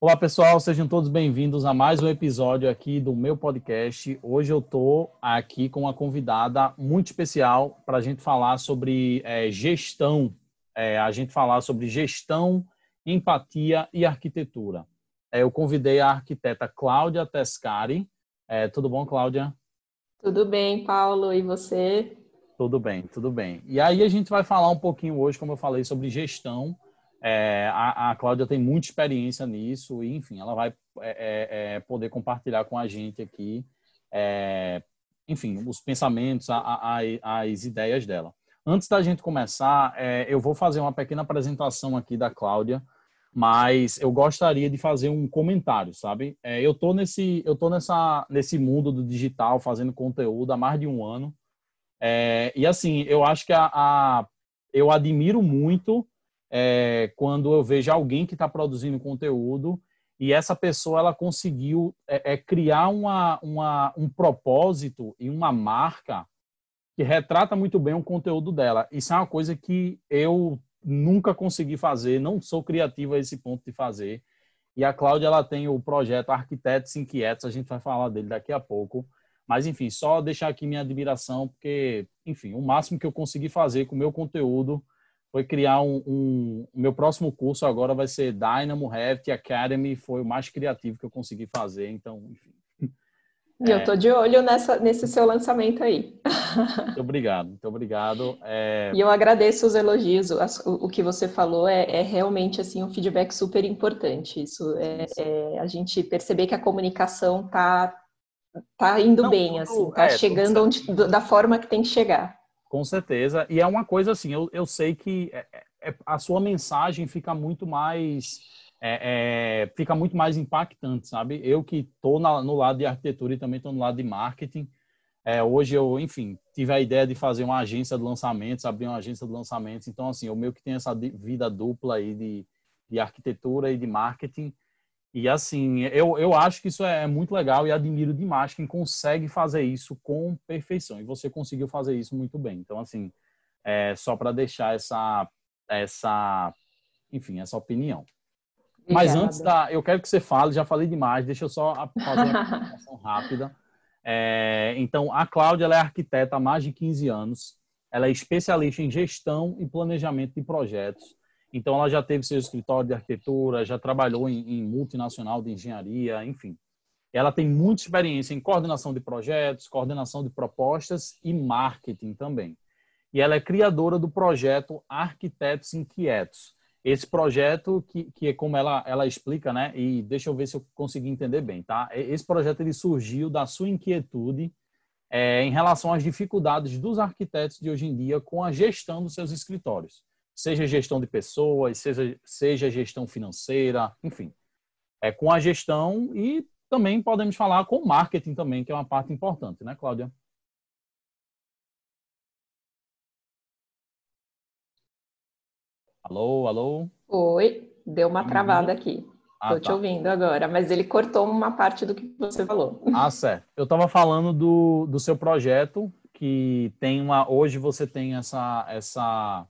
Olá pessoal, sejam todos bem-vindos a mais um episódio aqui do meu podcast. Hoje eu estou aqui com uma convidada muito especial para a gente falar sobre é, gestão, é, a gente falar sobre gestão, empatia e arquitetura. É, eu convidei a arquiteta Cláudia Tescari. É, tudo bom, Cláudia? Tudo bem, Paulo. E você? Tudo bem, tudo bem. E aí a gente vai falar um pouquinho hoje, como eu falei, sobre gestão é, a, a Cláudia tem muita experiência nisso e, enfim, ela vai é, é, é poder compartilhar com a gente aqui, é, enfim, os pensamentos, a, a, as ideias dela. Antes da gente começar, é, eu vou fazer uma pequena apresentação aqui da Cláudia, mas eu gostaria de fazer um comentário, sabe? eu tô nesse, eu tô nessa, nesse mundo do digital, fazendo conteúdo há mais de um ano, e assim, eu acho que a, eu admiro muito é, quando eu vejo alguém que está produzindo conteúdo e essa pessoa ela conseguiu é, é, criar uma, uma, um propósito e uma marca que retrata muito bem o conteúdo dela. Isso é uma coisa que eu nunca consegui fazer, não sou criativo a esse ponto de fazer. E a Cláudia ela tem o projeto Arquitetos Inquietos, a gente vai falar dele daqui a pouco. Mas, enfim, só deixar aqui minha admiração, porque, enfim, o máximo que eu consegui fazer com o meu conteúdo foi criar um, um, meu próximo curso agora vai ser Dynamo Revit Academy. Foi o mais criativo que eu consegui fazer. Então, enfim. E eu tô de olho nessa, nesse seu lançamento aí. Muito obrigado, muito obrigado. É... E eu agradeço os elogios. O, o que você falou é, é, realmente assim um feedback super importante. Isso é, é, a gente perceber que a comunicação tá tá indo Não, bem, assim, tá é, chegando onde, da forma que tem que chegar. Com certeza. E é uma coisa assim, eu, eu sei que é, é, é a sua mensagem fica muito mais. É, fica muito mais impactante, sabe? Eu que estou no lado de arquitetura e também estou no lado de marketing. Hoje eu, enfim, tive a ideia de fazer uma agência de lançamentos, abrir uma agência de lançamentos. Então, assim, eu meio que tenho essa vida dupla aí de, de arquitetura e de marketing. E assim, eu, eu acho que isso é muito legal e admiro demais quem consegue fazer isso com perfeição. E você conseguiu fazer isso muito bem. Então, assim, é só para deixar essa, essa, enfim, essa opinião. Mas antes da. Eu quero que você fale, já falei demais, deixa eu só fazer uma apresentação rápida. É, então, a Cláudia é arquiteta há mais de 15 anos. Ela é especialista em gestão e planejamento de projetos. Então, ela já teve seu escritório de arquitetura, já trabalhou em, em multinacional de engenharia, enfim. Ela tem muita experiência em coordenação de projetos, coordenação de propostas e marketing também. E ela é criadora do projeto Arquitetos Inquietos. Esse projeto que, que é como ela, ela explica, né? E deixa eu ver se eu consegui entender bem, tá? Esse projeto ele surgiu da sua inquietude é, em relação às dificuldades dos arquitetos de hoje em dia com a gestão dos seus escritórios seja gestão de pessoas, seja, seja gestão financeira, enfim. É com a gestão e também podemos falar com marketing também, que é uma parte importante, né, Cláudia? Alô, alô? Oi, deu uma tá travada aqui. Estou ah, te tá. ouvindo agora, mas ele cortou uma parte do que você falou. Ah, certo. Eu estava falando do, do seu projeto, que tem uma. Hoje você tem essa, essa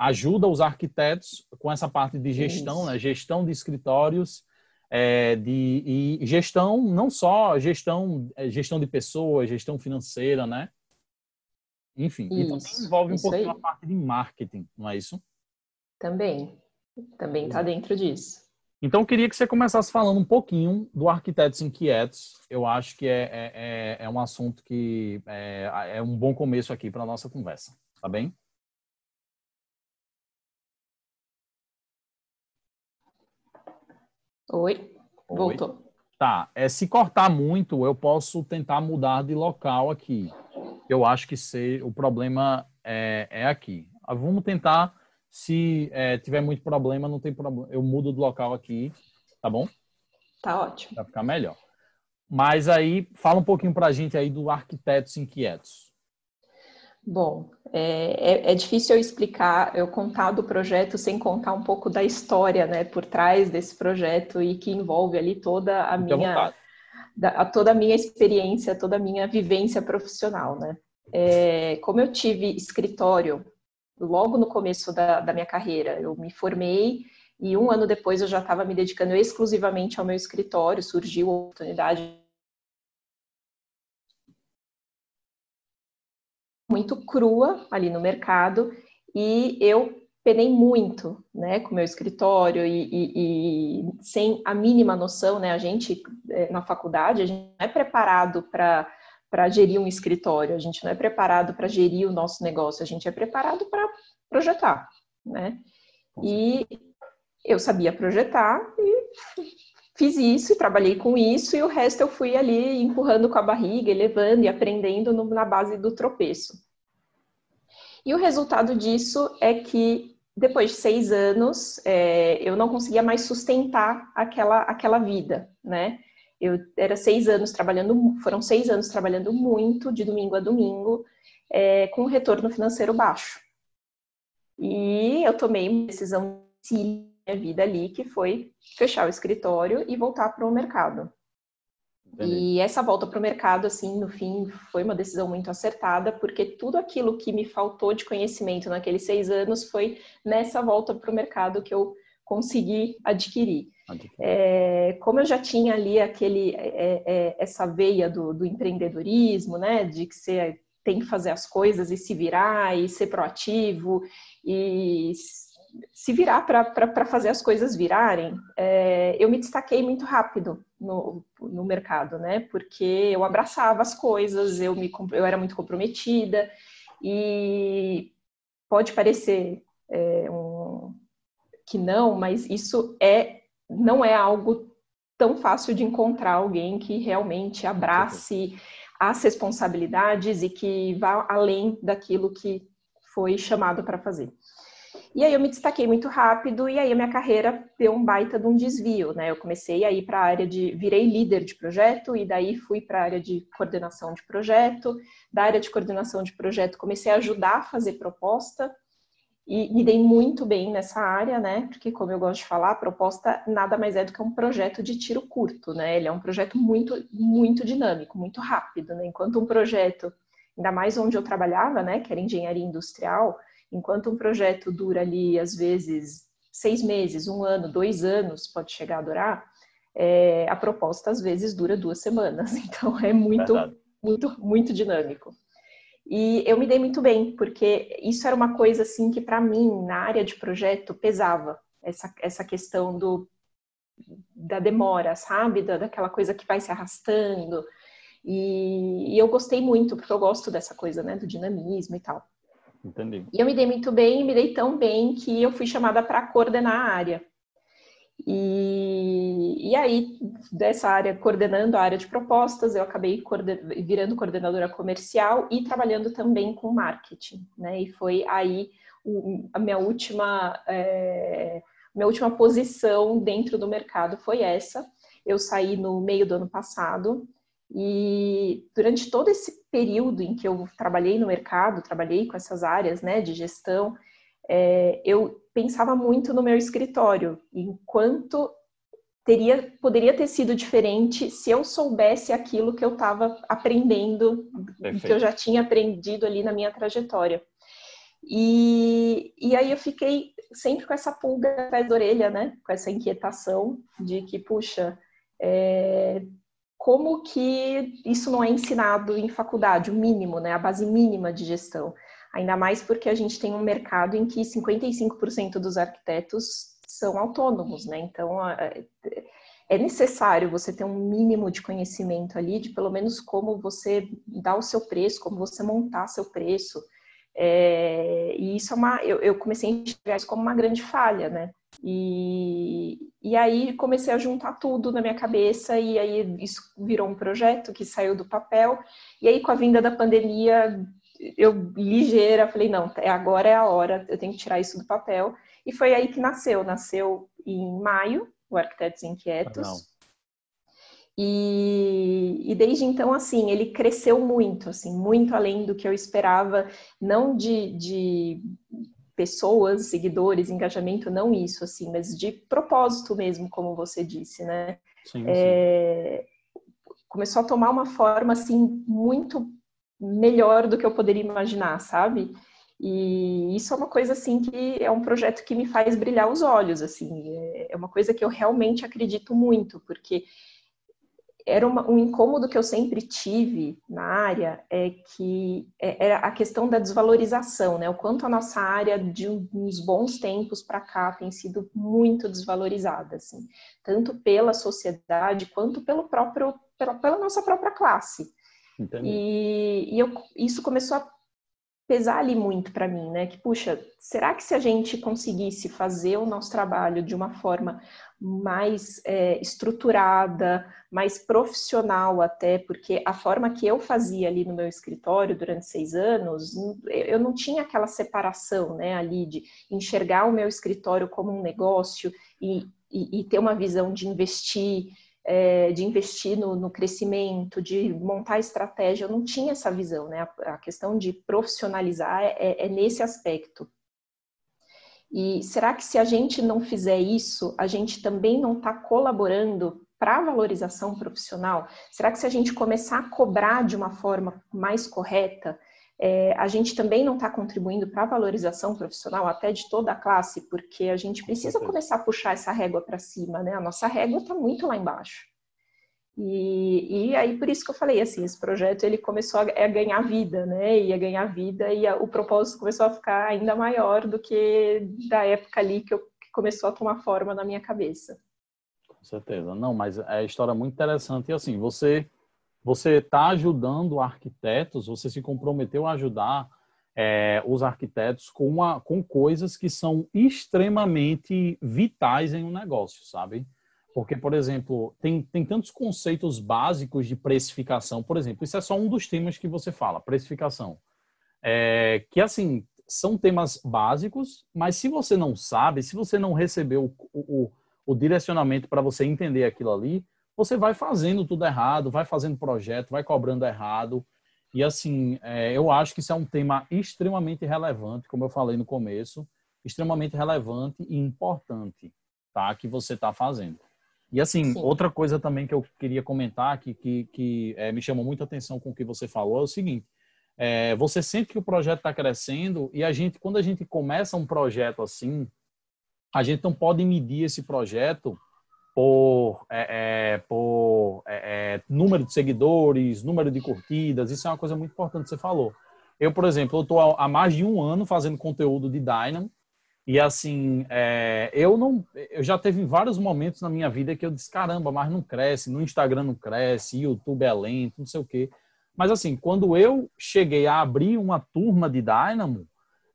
ajuda os arquitetos com essa parte de gestão, né? gestão de escritórios, é, de, e gestão, não só gestão, é, gestão de pessoas, gestão financeira, né? Enfim, isso, e também envolve um pouquinho aí. a parte de marketing, não é isso? Também, também está dentro disso. Então, eu queria que você começasse falando um pouquinho do Arquitetos Inquietos. Eu acho que é, é, é, é um assunto que é, é um bom começo aqui para a nossa conversa, tá bem? Oi, voltou. Tá, é, se cortar muito, eu posso tentar mudar de local aqui. Eu acho que se, o problema é, é aqui. Ah, vamos tentar, se é, tiver muito problema, não tem problema. Eu mudo de local aqui, tá bom? Tá ótimo. Vai ficar melhor. Mas aí, fala um pouquinho para a gente aí do Arquitetos Inquietos. Bom, é, é, é, difícil eu explicar, eu contar do projeto sem contar um pouco da história, né, por trás desse projeto e que envolve ali toda a minha, da, toda a minha experiência, toda a minha vivência profissional, né. É, como eu tive escritório logo no começo da, da minha carreira, eu me formei E um ano depois eu já estava me dedicando exclusivamente ao meu escritório, surgiu a oportunidade muito crua ali no mercado e eu penei muito, né, com o meu escritório e, e, e, sem a mínima noção, né, a gente eh, na faculdade a gente não é preparado para para gerir um escritório, a gente não é preparado para gerir o nosso negócio, a gente é preparado para projetar, né? E eu sabia projetar e fiz isso, trabalhei com isso, e o resto eu fui ali empurrando com a barriga, elevando e aprendendo no, na base do tropeço. E o resultado disso é que depois de seis anos, é, eu não conseguia mais sustentar aquela, aquela vida, né? Eu era seis anos trabalhando, foram seis anos trabalhando muito, de domingo a domingo, é, com retorno financeiro baixo. E eu tomei uma decisão de minha vida ali, que foi fechar o escritório e voltar para o mercado. Entendi. E essa volta para o mercado, assim, no fim, foi uma decisão muito acertada, porque tudo aquilo que me faltou de conhecimento naqueles seis anos foi nessa volta para o mercado que eu consegui adquirir. É, como eu já tinha ali aquele, é, é, essa veia do, do, empreendedorismo, né, de que você tem que fazer as coisas e se virar e ser proativo e se virar para fazer as coisas virarem, é, eu me destaquei muito rápido no, no mercado, né? Porque eu abraçava as coisas, eu, me, eu era muito comprometida e pode parecer é, um, que não, mas isso é não é algo tão fácil de encontrar alguém que realmente abrace as responsabilidades e que vá além daquilo que foi chamado para fazer. E aí eu me destaquei muito rápido e aí a minha carreira deu um baita de um desvio, né? Eu comecei a ir para a área de virei líder de projeto e daí fui para a área de coordenação de projeto. Da área de coordenação de projeto comecei a ajudar a fazer proposta e me dei muito bem nessa área, né? Porque como eu gosto de falar, a proposta nada mais é do que um projeto de tiro curto, né? Ele é um projeto muito muito dinâmico, muito rápido, né? Enquanto um projeto, ainda mais onde eu trabalhava, né, que era engenharia industrial, Enquanto um projeto dura ali, às vezes, seis meses, um ano, dois anos, pode chegar a durar, é, a proposta às vezes dura duas semanas. Então é muito, muito, muito dinâmico. E eu me dei muito bem, porque isso era uma coisa assim que para mim, na área de projeto, pesava. Essa, essa questão do, da demora, sabe? Da, daquela coisa que vai se arrastando. E, e eu gostei muito, porque eu gosto dessa coisa, né? Do dinamismo e tal. Entendi. E eu me dei muito bem, me dei tão bem que eu fui chamada para coordenar a área. E, e aí, dessa área, coordenando a área de propostas, eu acabei coorden virando coordenadora comercial e trabalhando também com marketing, né? E foi aí o, a minha última, é, minha última posição dentro do mercado foi essa. Eu saí no meio do ano passado, e durante todo esse período em que eu trabalhei no mercado, trabalhei com essas áreas né, de gestão, é, eu pensava muito no meu escritório, enquanto teria, poderia ter sido diferente se eu soubesse aquilo que eu estava aprendendo, Perfeito. que eu já tinha aprendido ali na minha trajetória. E, e aí eu fiquei sempre com essa pulga atrás da orelha, né? Com essa inquietação de que, puxa, é, como que isso não é ensinado em faculdade, o mínimo, né, a base mínima de gestão. Ainda mais porque a gente tem um mercado em que 55% dos arquitetos são autônomos, né? Então é necessário você ter um mínimo de conhecimento ali, de pelo menos como você dá o seu preço, como você montar seu preço. É, e isso é uma. Eu, eu comecei a enxergar isso como uma grande falha, né? E, e aí comecei a juntar tudo na minha cabeça e aí isso virou um projeto que saiu do papel. E aí com a vinda da pandemia, eu ligeira falei não, é agora é a hora, eu tenho que tirar isso do papel. E foi aí que nasceu, nasceu em maio, o Arquitetos Inquietos. E, e, desde então, assim, ele cresceu muito, assim, muito além do que eu esperava, não de, de pessoas, seguidores, engajamento, não isso, assim, mas de propósito mesmo, como você disse, né? Sim, é, Começou a tomar uma forma, assim, muito melhor do que eu poderia imaginar, sabe? E isso é uma coisa assim que é um projeto que me faz brilhar os olhos, assim, é, é uma coisa que eu realmente acredito muito, porque era uma, um incômodo que eu sempre tive na área é que é, era a questão da desvalorização, né? O quanto a nossa área de uns bons tempos para cá tem sido muito desvalorizada, assim, tanto pela sociedade quanto pelo próprio pela, pela nossa própria classe. E, e eu, isso começou a pesar ali muito para mim, né? Que puxa, será que se a gente conseguisse fazer o nosso trabalho de uma forma mais é, estruturada, mais profissional até, porque a forma que eu fazia ali no meu escritório durante seis anos, eu não tinha aquela separação, né, ali de enxergar o meu escritório como um negócio e, e, e ter uma visão de investir é, de investir no, no, crescimento, de montar estratégia, eu não tinha essa visão, né? A, a questão de profissionalizar é, é, é, nesse aspecto. E será que se a gente não fizer isso, a gente também não está colaborando para a valorização profissional? Será que se a gente começar a cobrar de uma forma mais correta, é, a gente também não está contribuindo para a valorização profissional até de toda a classe, porque a gente precisa começar a puxar essa régua para cima, né? A nossa régua está muito lá embaixo. E, e, aí por isso que eu falei assim, esse projeto ele começou a, a ganhar vida, né? Ia ganhar vida e a, o propósito começou a ficar ainda maior do que da época ali que, eu, que começou a tomar forma na minha cabeça. Com certeza, não, mas é a história muito interessante e assim você você está ajudando arquitetos, você se comprometeu a ajudar é, os arquitetos com, uma, com coisas que são extremamente vitais em um negócio, sabe? Porque, por exemplo, tem, tem tantos conceitos básicos de precificação. Por exemplo, isso é só um dos temas que você fala, precificação. É, que, assim, são temas básicos, mas se você não sabe, se você não recebeu o, o, o direcionamento para você entender aquilo ali, você vai fazendo tudo errado, vai fazendo projeto, vai cobrando errado. E assim, é, eu acho que isso é um tema extremamente relevante, como eu falei no começo, extremamente relevante e importante, tá? Que você está fazendo. E assim, Sim. outra coisa também que eu queria comentar, que, que, que é, me chamou muita atenção com o que você falou, é o seguinte: é, você sente que o projeto está crescendo e a gente, quando a gente começa um projeto assim, a gente não pode medir esse projeto por, é, é, por é, é, número de seguidores, número de curtidas, isso é uma coisa muito importante que você falou. Eu, por exemplo, estou há mais de um ano fazendo conteúdo de Dynamo e assim, é, eu não, eu já teve vários momentos na minha vida que eu disse caramba, mas não cresce, no Instagram não cresce, YouTube é lento, não sei o quê. Mas assim, quando eu cheguei a abrir uma turma de Dynamo,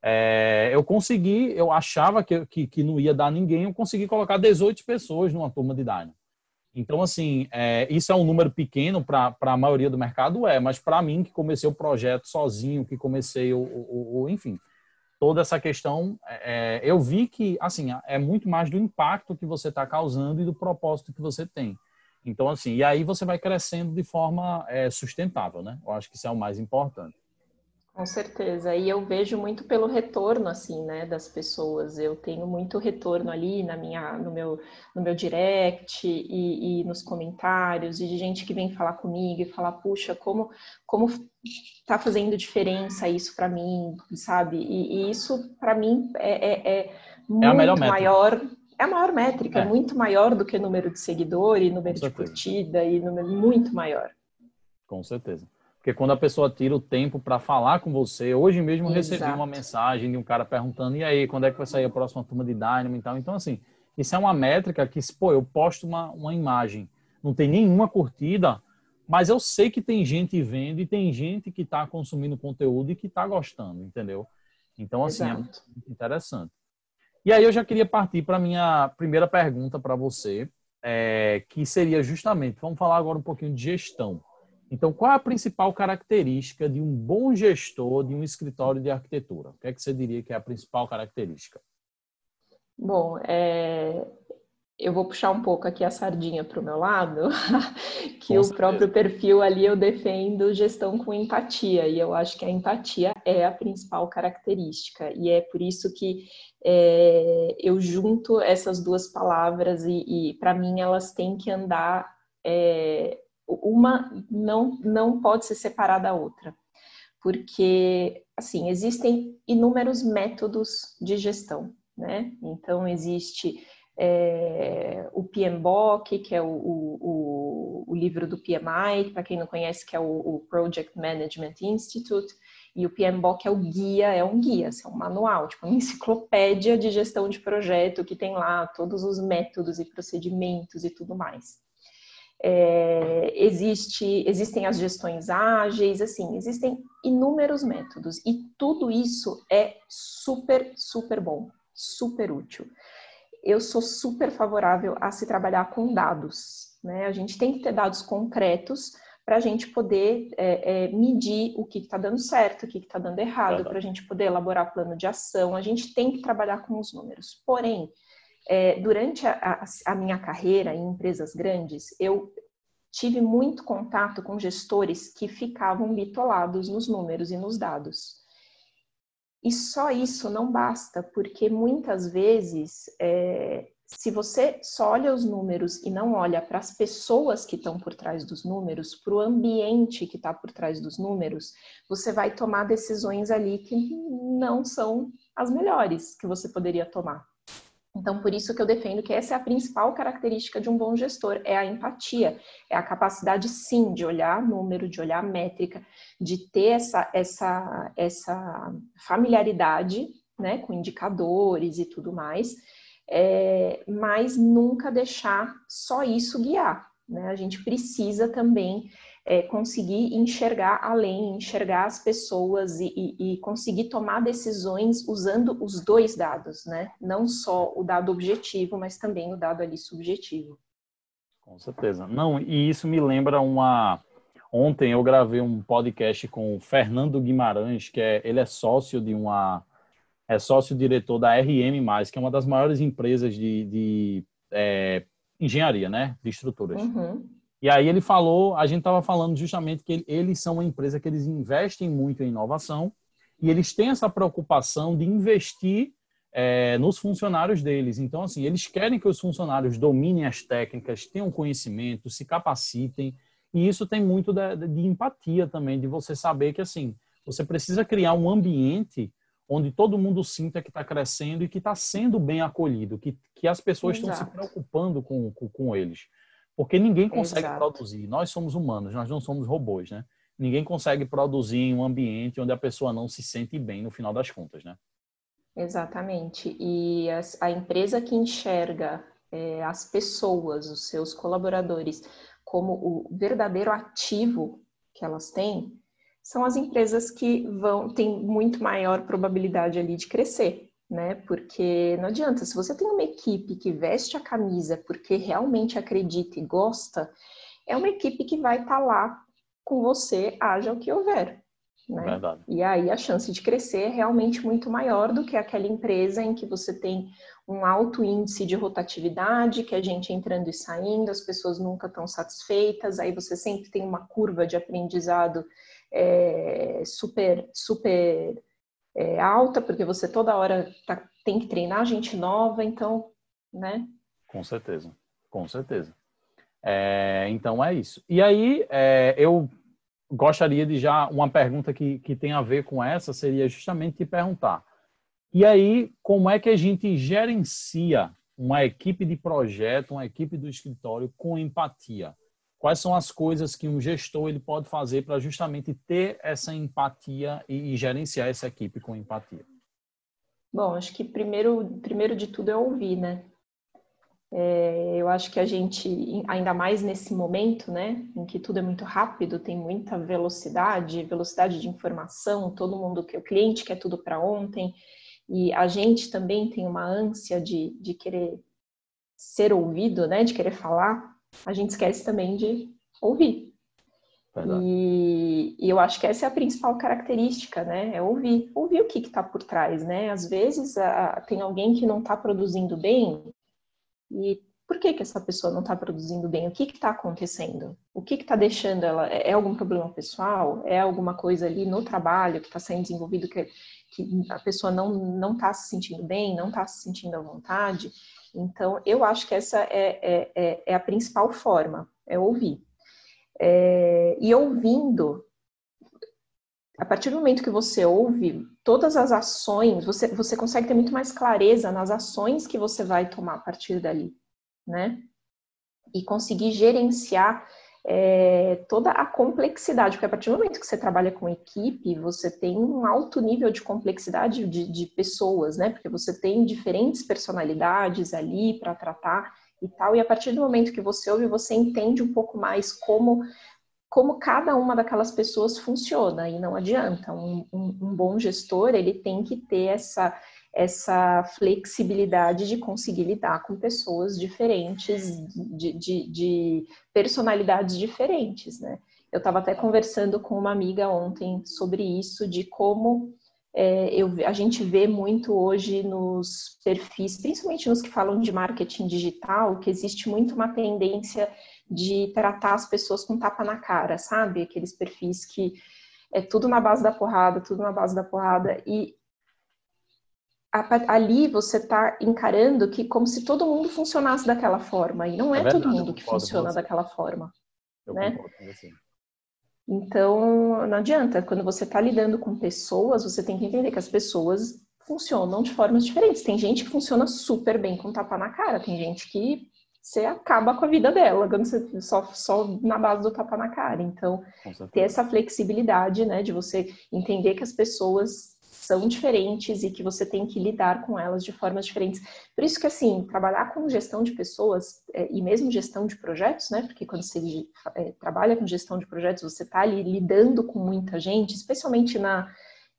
é, eu consegui, eu achava que, que, que, não ia dar ninguém, eu consegui colocar 18 pessoas numa turma de Dyna. Então, assim, é, isso é um número pequeno para a maioria do mercado, é, mas para mim, que comecei o projeto sozinho, que comecei o, o, o enfim, toda essa questão, é, é eu vi que, assim, é muito mais do impacto que você está causando e do propósito que você tem. Então, assim, e aí você vai crescendo de forma é, sustentável, né? Eu acho que isso é o mais importante. Com certeza. E eu vejo muito pelo retorno, assim, né, das pessoas. Eu tenho muito retorno ali na minha, no meu, no meu direct e, e nos comentários, e de gente que vem falar comigo e falar, puxa, como, como tá fazendo diferença isso para mim, sabe? E, e isso para mim é, é, é muito é maior. É a maior métrica, é. muito maior do que número de seguidor e número de curtida e número muito maior. Com certeza. Porque quando a pessoa tira o tempo para falar com você, hoje mesmo eu recebi uma mensagem de um cara perguntando: e aí, quando é que vai sair a próxima turma de Dynamo e tal? Então, assim, isso é uma métrica que, pô, eu posto uma, uma imagem, não tem nenhuma curtida, mas eu sei que tem gente vendo e tem gente que está consumindo conteúdo e que está gostando, entendeu? Então, assim, é Exato. é muito interessante. E aí eu já queria partir para a minha primeira pergunta para você, é, que seria justamente, vamos falar agora um pouquinho de gestão. Então, qual é a principal característica de um bom gestor de um escritório de arquitetura? O que é que você diria que é a principal característica? Bom, é... eu vou puxar um pouco aqui a sardinha para o meu lado, que o próprio perfil ali eu defendo gestão com empatia, e eu acho que a empatia é a principal característica, e é por isso que é... eu junto essas duas palavras, e, e para mim elas têm que andar. É uma não, não pode se separar da outra. porque, assim, existem inúmeros métodos de gestão, né? Então, existe é, o PMBOK, que é o, o, o, livro do PMI, para quem não conhece, que é o, o, Project Management Institute, e o PMBOK é o guia, é um guia, é um manual, tipo uma enciclopédia de gestão de projeto que tem lá todos os métodos e procedimentos e tudo mais. É, existe, existem as gestões ágeis, assim, existem inúmeros métodos e tudo isso é super, super bom, super útil eu sou super favorável a se trabalhar com dados. Né? A gente tem que ter dados concretos para a gente poder é, é, medir o que está dando certo, o que está dando errado, para a gente poder elaborar plano de ação. A gente tem que trabalhar com os números. Porém, é, durante a, a, minha carreira em empresas grandes, eu tive muito contato com gestores que ficavam bitolados nos números e nos dados. E só isso não basta, porque muitas vezes, é, se você só olha os números e não olha para as pessoas que estão por trás dos números, para o ambiente que está por trás dos números, você vai tomar decisões ali que não são as melhores que você poderia tomar. Então, por isso que eu defendo que essa é a principal característica de um bom gestor, é a empatia, é a capacidade, sim, de olhar número, de olhar métrica, de ter essa, essa, essa familiaridade né, com indicadores e tudo mais, é, mas nunca deixar só isso guiar. Né? A gente precisa também é, conseguir enxergar além, enxergar as pessoas e, e, e, conseguir tomar decisões usando os dois dados, né? Não só o dado objetivo, mas também o dado ali subjetivo. Com certeza. Não, e isso me lembra uma. Ontem eu gravei um podcast com o Fernando Guimarães, que é ele é sócio de uma é sócio-diretor da RM+, que é uma das maiores empresas de, de é, engenharia, né, de estruturas. Uhum. E aí ele falou, a gente estava falando justamente que eles são uma empresa que eles investem muito em inovação e eles têm essa preocupação de investir é, nos funcionários deles. Então, assim, eles querem que os funcionários dominem as técnicas, tenham conhecimento, se capacitem. E isso tem muito de, de empatia também, de você saber que, assim, você precisa criar um ambiente onde todo mundo sinta que está crescendo e que está sendo bem acolhido, que, que as pessoas Exato. estão se preocupando com, com, com eles. Porque ninguém consegue Exato. produzir. Nós somos humanos, nós não somos robôs, né? Ninguém consegue produzir em um ambiente onde a pessoa não se sente bem no final das contas, né? Exatamente. E a, a empresa que enxerga é, as pessoas, os seus colaboradores, como o verdadeiro ativo que elas têm, são as empresas que vão têm muito maior probabilidade ali de crescer né? Porque não adianta, se você tem uma equipe que veste a camisa porque realmente acredita e gosta, é uma equipe que vai estar tá lá com você, haja o que houver. Né? Verdade. E aí a chance de crescer é realmente muito maior do que aquela empresa em que você tem um alto índice de rotatividade, que a gente entrando e saindo, as pessoas nunca estão satisfeitas, aí você sempre tem uma curva de aprendizado é, super, super é, alta, porque você toda hora tá, tem que treinar gente nova, então, né? Com certeza, com certeza. É, então é isso. E aí, é, eu gostaria de já, uma pergunta que, que tem a ver com essa seria justamente te perguntar. E aí, como é que a gente gerencia uma equipe de projeto, uma equipe do escritório com empatia? Quais são as coisas que um gestor ele pode fazer para justamente ter essa empatia e, gerenciar essa equipe com empatia? Bom, acho que primeiro, primeiro de tudo é ouvir, né? É, eu acho que a gente, ainda mais nesse momento, né, em que tudo é muito rápido, tem muita velocidade, velocidade de informação, todo mundo o cliente quer tudo para ontem, e a gente também tem uma ânsia de, de querer ser ouvido, né, de querer falar a gente esquece também de ouvir. E, e, eu acho que essa é a principal característica, né? É ouvir, ouvir o que está por trás, né? Às vezes a, tem alguém que não está produzindo bem e por que, que essa pessoa não está produzindo bem? O que está acontecendo? O que está deixando ela? É, é algum problema pessoal? É alguma coisa ali no trabalho que está sendo desenvolvido que, que a pessoa não está se sentindo bem, não está se sentindo à vontade? Então, eu acho que essa é, é, é, é a principal forma, é ouvir. É, e ouvindo, a partir do momento que você ouve todas as ações, você, você consegue ter muito mais clareza nas ações que você vai tomar a partir dali, né? E conseguir gerenciar é, toda a complexidade, porque a partir do momento que você trabalha com equipe, você tem um alto nível de complexidade de, de pessoas, né? Porque você tem diferentes personalidades ali para tratar e tal, e a partir do momento que você ouve, você entende um pouco mais como como cada uma daquelas pessoas funciona e não adianta. Um, um, um, bom gestor ele tem que ter essa essa flexibilidade de conseguir lidar com pessoas diferentes, de, de, de personalidades diferentes, né? Eu estava até conversando com uma amiga ontem sobre isso, de como é, eu, a gente vê muito hoje nos perfis, principalmente nos que falam de marketing digital, que existe muito uma tendência de tratar as pessoas com tapa na cara, sabe? Aqueles perfis que é tudo na base da porrada, tudo na base da porrada. E ali você está encarando que como se todo mundo funcionasse daquela forma. E não é, é verdade, todo mundo que funciona daquela forma. Eu né? Então, não adianta. Quando você está lidando com pessoas, você tem que entender que as pessoas funcionam de formas diferentes. Tem gente que funciona super bem com tapa na cara, tem gente que você acaba com a vida dela, quando você só, só na base do tapa na cara. Então, ter essa flexibilidade, né, de você entender que as pessoas são diferentes e que você tem que lidar com elas de formas diferentes. Por isso que, assim, trabalhar com gestão de pessoas é, e mesmo gestão de projetos, né, porque quando você é, trabalha com gestão de projetos, você está ali lidando com muita gente, especialmente na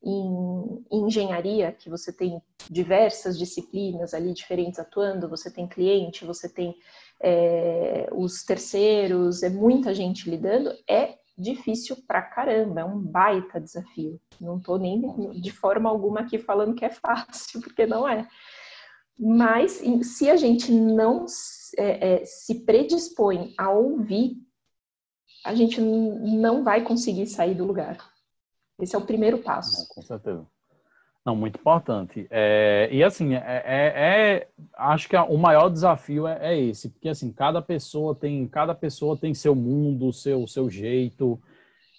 em, engenharia, que você tem diversas disciplinas ali diferentes atuando, você tem cliente, você tem é, os terceiros, é muita gente lidando, é difícil pra caramba, é um baita desafio. Não tô nem de forma alguma aqui falando que é fácil, porque não é. Mas se a gente não é, é, se predispõe a ouvir, a gente não vai conseguir sair do lugar. Esse é o primeiro passo. Com certeza. Não, muito importante. É, e assim, é, é, é, acho que o maior desafio é, é, esse, porque assim, cada pessoa tem, cada pessoa tem seu mundo, seu, seu jeito.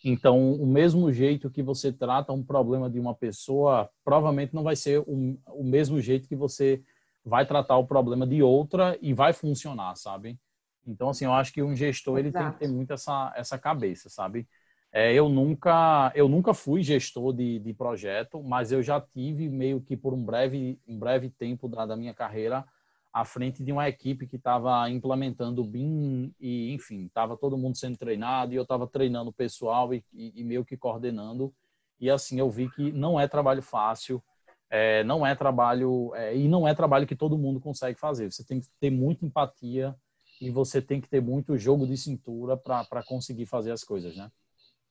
Então, o mesmo jeito que você trata um problema de uma pessoa, provavelmente não vai ser o, o mesmo jeito que você vai tratar o problema de outra e vai funcionar, sabe? Então, assim, eu acho que um gestor ele tem que ter muito essa, essa cabeça, sabe? É, eu nunca eu nunca fui gestor de, de projeto, mas eu já tive meio que por um breve um breve tempo da, da minha carreira à frente de uma equipe que estava implementando o BIM e enfim estava todo mundo sendo treinado e eu estava treinando o pessoal e, e, e, meio que coordenando. E assim eu vi que não é trabalho fácil é, não é trabalho é, e não é trabalho que todo mundo consegue fazer. Você tem que ter muita empatia e você tem que ter muito jogo de cintura para conseguir fazer as coisas né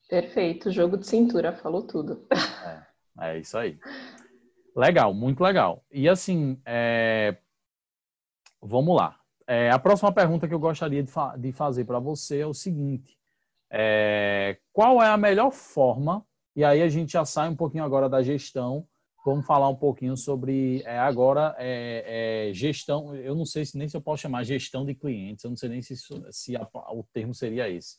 Perfeito, jogo de cintura, falou tudo. É, é isso aí. Legal, muito legal. E assim, é... vamos lá. É, a próxima pergunta que eu gostaria de, fa de fazer para você é o seguinte: é... qual é a melhor forma? E aí a gente já sai um pouquinho agora da gestão. Vamos falar um pouquinho sobre é, agora é, é, gestão. Eu não sei se nem se eu posso chamar gestão de clientes. Eu não sei nem se, se a, o termo seria esse.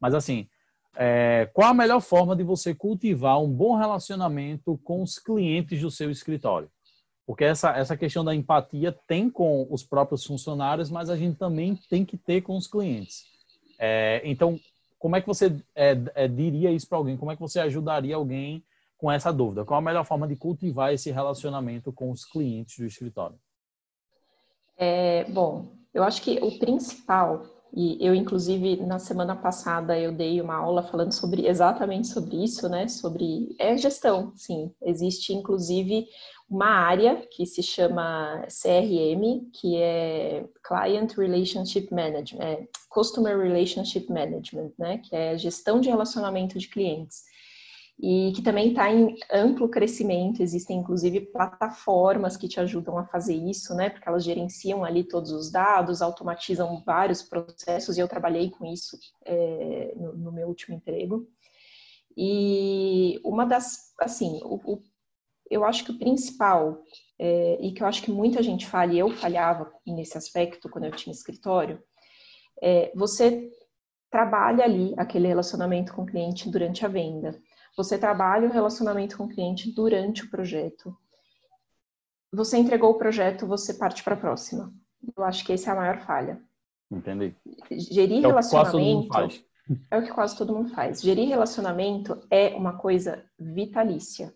Mas assim, é, qual a melhor forma de você cultivar um bom relacionamento com os clientes do seu escritório? Porque essa, essa questão da empatia tem com os próprios funcionários, mas a gente também tem que ter com os clientes. É, então, como é que você é, é, diria isso para alguém? Como é que você ajudaria alguém com essa dúvida? Qual a melhor forma de cultivar esse relacionamento com os clientes do escritório? É, bom, eu acho que o principal e eu, inclusive, na semana passada eu dei uma aula falando sobre exatamente sobre isso, né? Sobre é gestão, sim. Existe, inclusive, uma área que se chama CRM, que é Client Relationship Management, é Customer Relationship Management, né? Que é gestão de relacionamento de clientes e que também está em amplo crescimento. Existem, inclusive, plataformas que te ajudam a fazer isso, né? Porque elas gerenciam ali todos os dados, automatizam vários processos, e eu trabalhei com isso é, no, no, meu último emprego. E uma das, assim, o, o, eu acho que o principal, é, e que eu acho que muita gente falha, e eu falhava nesse aspecto quando eu tinha escritório, é, você trabalha ali aquele relacionamento com o cliente durante a venda Você trabalha o relacionamento com o cliente durante o projeto. Você entregou o projeto, você parte para a próxima. Eu acho que essa é a maior falha. Entendi. Gerir é relacionamento é o que quase todo mundo faz. Gerir relacionamento é uma coisa vitalícia.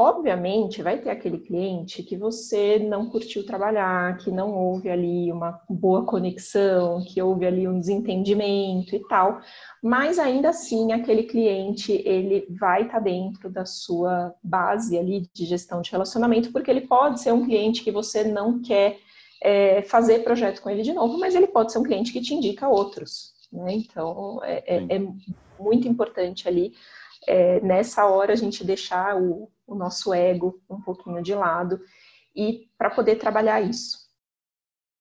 Obviamente, vai ter aquele cliente que você não curtiu trabalhar, que não houve ali uma boa conexão, que houve ali um desentendimento e tal, mas ainda assim, aquele cliente, ele vai estar tá dentro da sua base ali de gestão de relacionamento, porque ele pode ser um cliente que você não quer é, fazer projeto com ele de novo, mas ele pode ser um cliente que te indica outros, né? Então, é, é, é muito importante ali, é, nessa hora, a gente deixar o o nosso ego um pouquinho de lado e para poder trabalhar isso.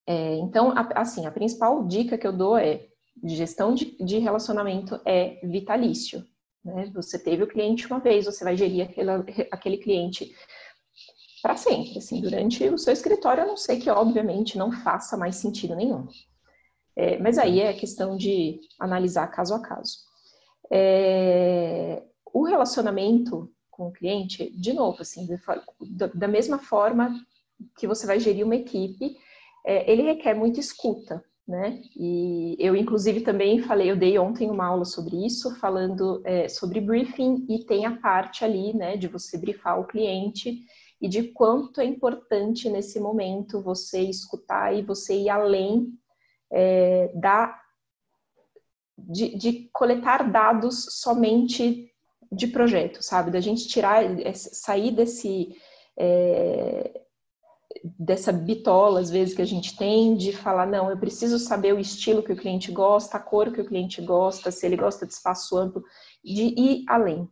É, então, a, assim, a principal dica que eu dou é de gestão de, de relacionamento é vitalício. Né? Você teve o cliente uma vez, você vai gerir aquele, aquele cliente para sempre. Assim, durante o seu escritório, a não ser que, obviamente, não faça mais sentido nenhum. É, mas aí é questão de analisar caso a caso. É, o relacionamento com o cliente, de novo, assim, da mesma forma que você vai gerir uma equipe, é, ele requer muita escuta, né? E eu, inclusive, também falei, eu dei ontem uma aula sobre isso, falando é, sobre briefing, e tem a parte ali, né, de você briefar o cliente e de quanto é importante nesse momento você escutar e você ir além é, da de, de, coletar dados somente de projeto, sabe? Da gente tirar, é, sair desse. É, dessa bitola, às vezes, que a gente tem de falar, não, eu preciso saber o estilo que o cliente gosta, a cor que o cliente gosta, se ele gosta de espaço amplo, de ir além.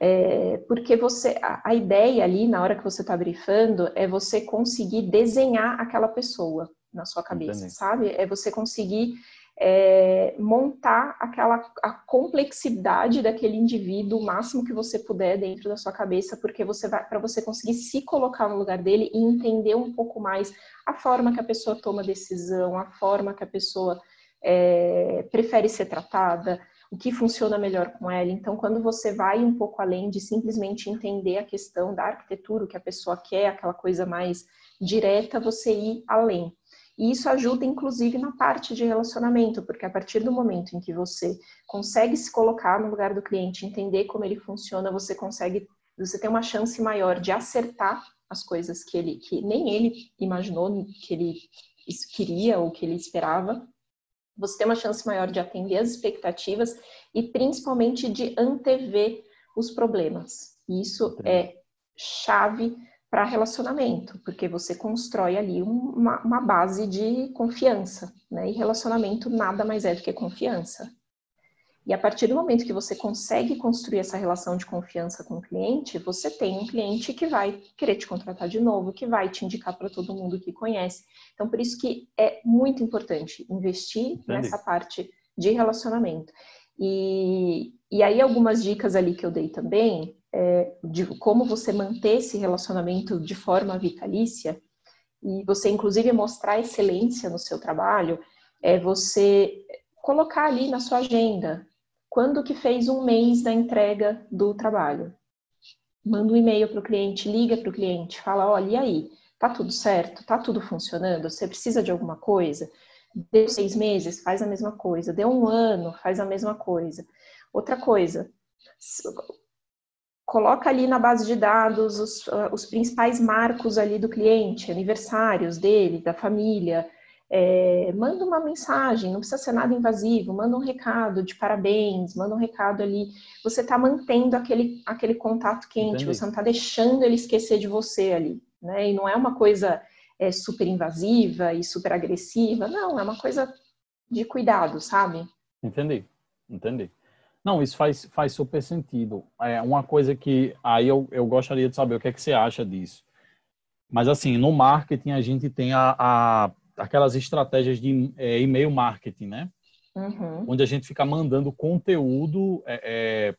É, porque você, a, a, ideia ali, na hora que você está brifando, é você conseguir desenhar aquela pessoa na sua cabeça, Entendi. sabe? É você conseguir é, montar aquela a complexidade daquele indivíduo o máximo que você puder dentro da sua cabeça, porque você vai para você conseguir se colocar no lugar dele e entender um pouco mais a forma que a pessoa toma decisão, a forma que a pessoa é, prefere ser tratada, o que funciona melhor com ela. Então, quando você vai um pouco além de simplesmente entender a questão da arquitetura, o que a pessoa quer, aquela coisa mais direta, você ir além. E isso ajuda, inclusive, na parte de relacionamento, porque a partir do momento em que você consegue se colocar no lugar do cliente, entender como ele funciona, você consegue, você tem uma chance maior de acertar as coisas que ele, que nem ele imaginou que ele queria ou que ele esperava. Você tem uma chance maior de atender as expectativas e principalmente de antever os problemas. Isso é chave para relacionamento, porque você constrói ali uma, uma, base de confiança, né? E relacionamento nada mais é do que confiança. E a partir do momento que você consegue construir essa relação de confiança com o cliente, você tem um cliente que vai querer te contratar de novo, que vai te indicar para todo mundo que conhece. Então, por isso que é muito importante investir Entendi. nessa parte de relacionamento. E, e aí, algumas dicas ali que eu dei também, é, de como você manter esse relacionamento de forma vitalícia e você inclusive mostrar excelência no seu trabalho, é você colocar ali na sua agenda quando que fez um mês da entrega do trabalho. Manda um e-mail para o cliente, liga para o cliente, fala, olha, e aí, tá tudo certo? Tá tudo funcionando? Você precisa de alguma coisa? Deu seis meses, faz a mesma coisa. Deu um ano, faz a mesma coisa. Outra coisa, coloca ali na base de dados os, uh, os principais marcos ali do cliente, aniversários dele, da família, é, manda uma mensagem, não precisa ser nada invasivo, manda um recado de parabéns, manda um recado ali. Você está mantendo aquele, aquele contato quente, Entendi. você não está deixando ele esquecer de você ali, né? E não é uma coisa é, super invasiva e super agressiva, não, é uma coisa de cuidado, sabe? Entendi, entendi. Não, isso faz, faz super sentido. É uma coisa que aí eu, eu gostaria de saber o que é que você acha disso. Mas assim, no marketing a gente tem a, a aquelas estratégias de é, e-mail marketing, né? Uhum. Onde a gente fica mandando conteúdo é, é,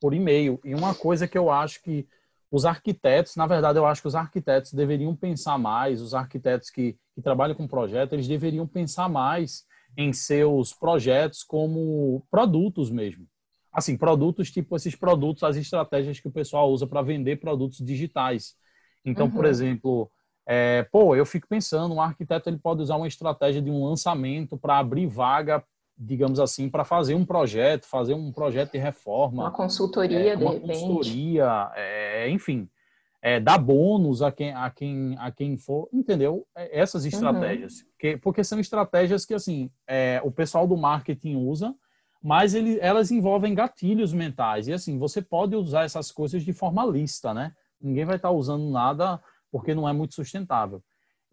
por e-mail. E uma coisa que eu acho que os arquitetos, na verdade, eu acho que os arquitetos deveriam pensar mais, os arquitetos que, que trabalham com projeto, eles deveriam pensar mais em seus projetos como produtos mesmo. assim, produtos tipo esses produtos, as estratégias que o pessoal usa para vender produtos digitais. Então, uhum. por exemplo, é, pô, eu fico pensando, um arquiteto ele pode usar uma estratégia de um lançamento para abrir vaga, digamos assim, para fazer um projeto, fazer um projeto de reforma. Uma consultoria, é, uma de repente. consultoria, é, enfim, é, dar bônus a quem, a, quem, a quem for, entendeu? É, essas uhum. estratégias. Uhum. Que, porque são estratégias que, assim, é, o pessoal do marketing usa, mas ele, elas envolvem gatilhos mentais. E assim, você pode usar essas coisas de forma lista, né? Ninguém vai estar usando nada porque não é muito sustentável.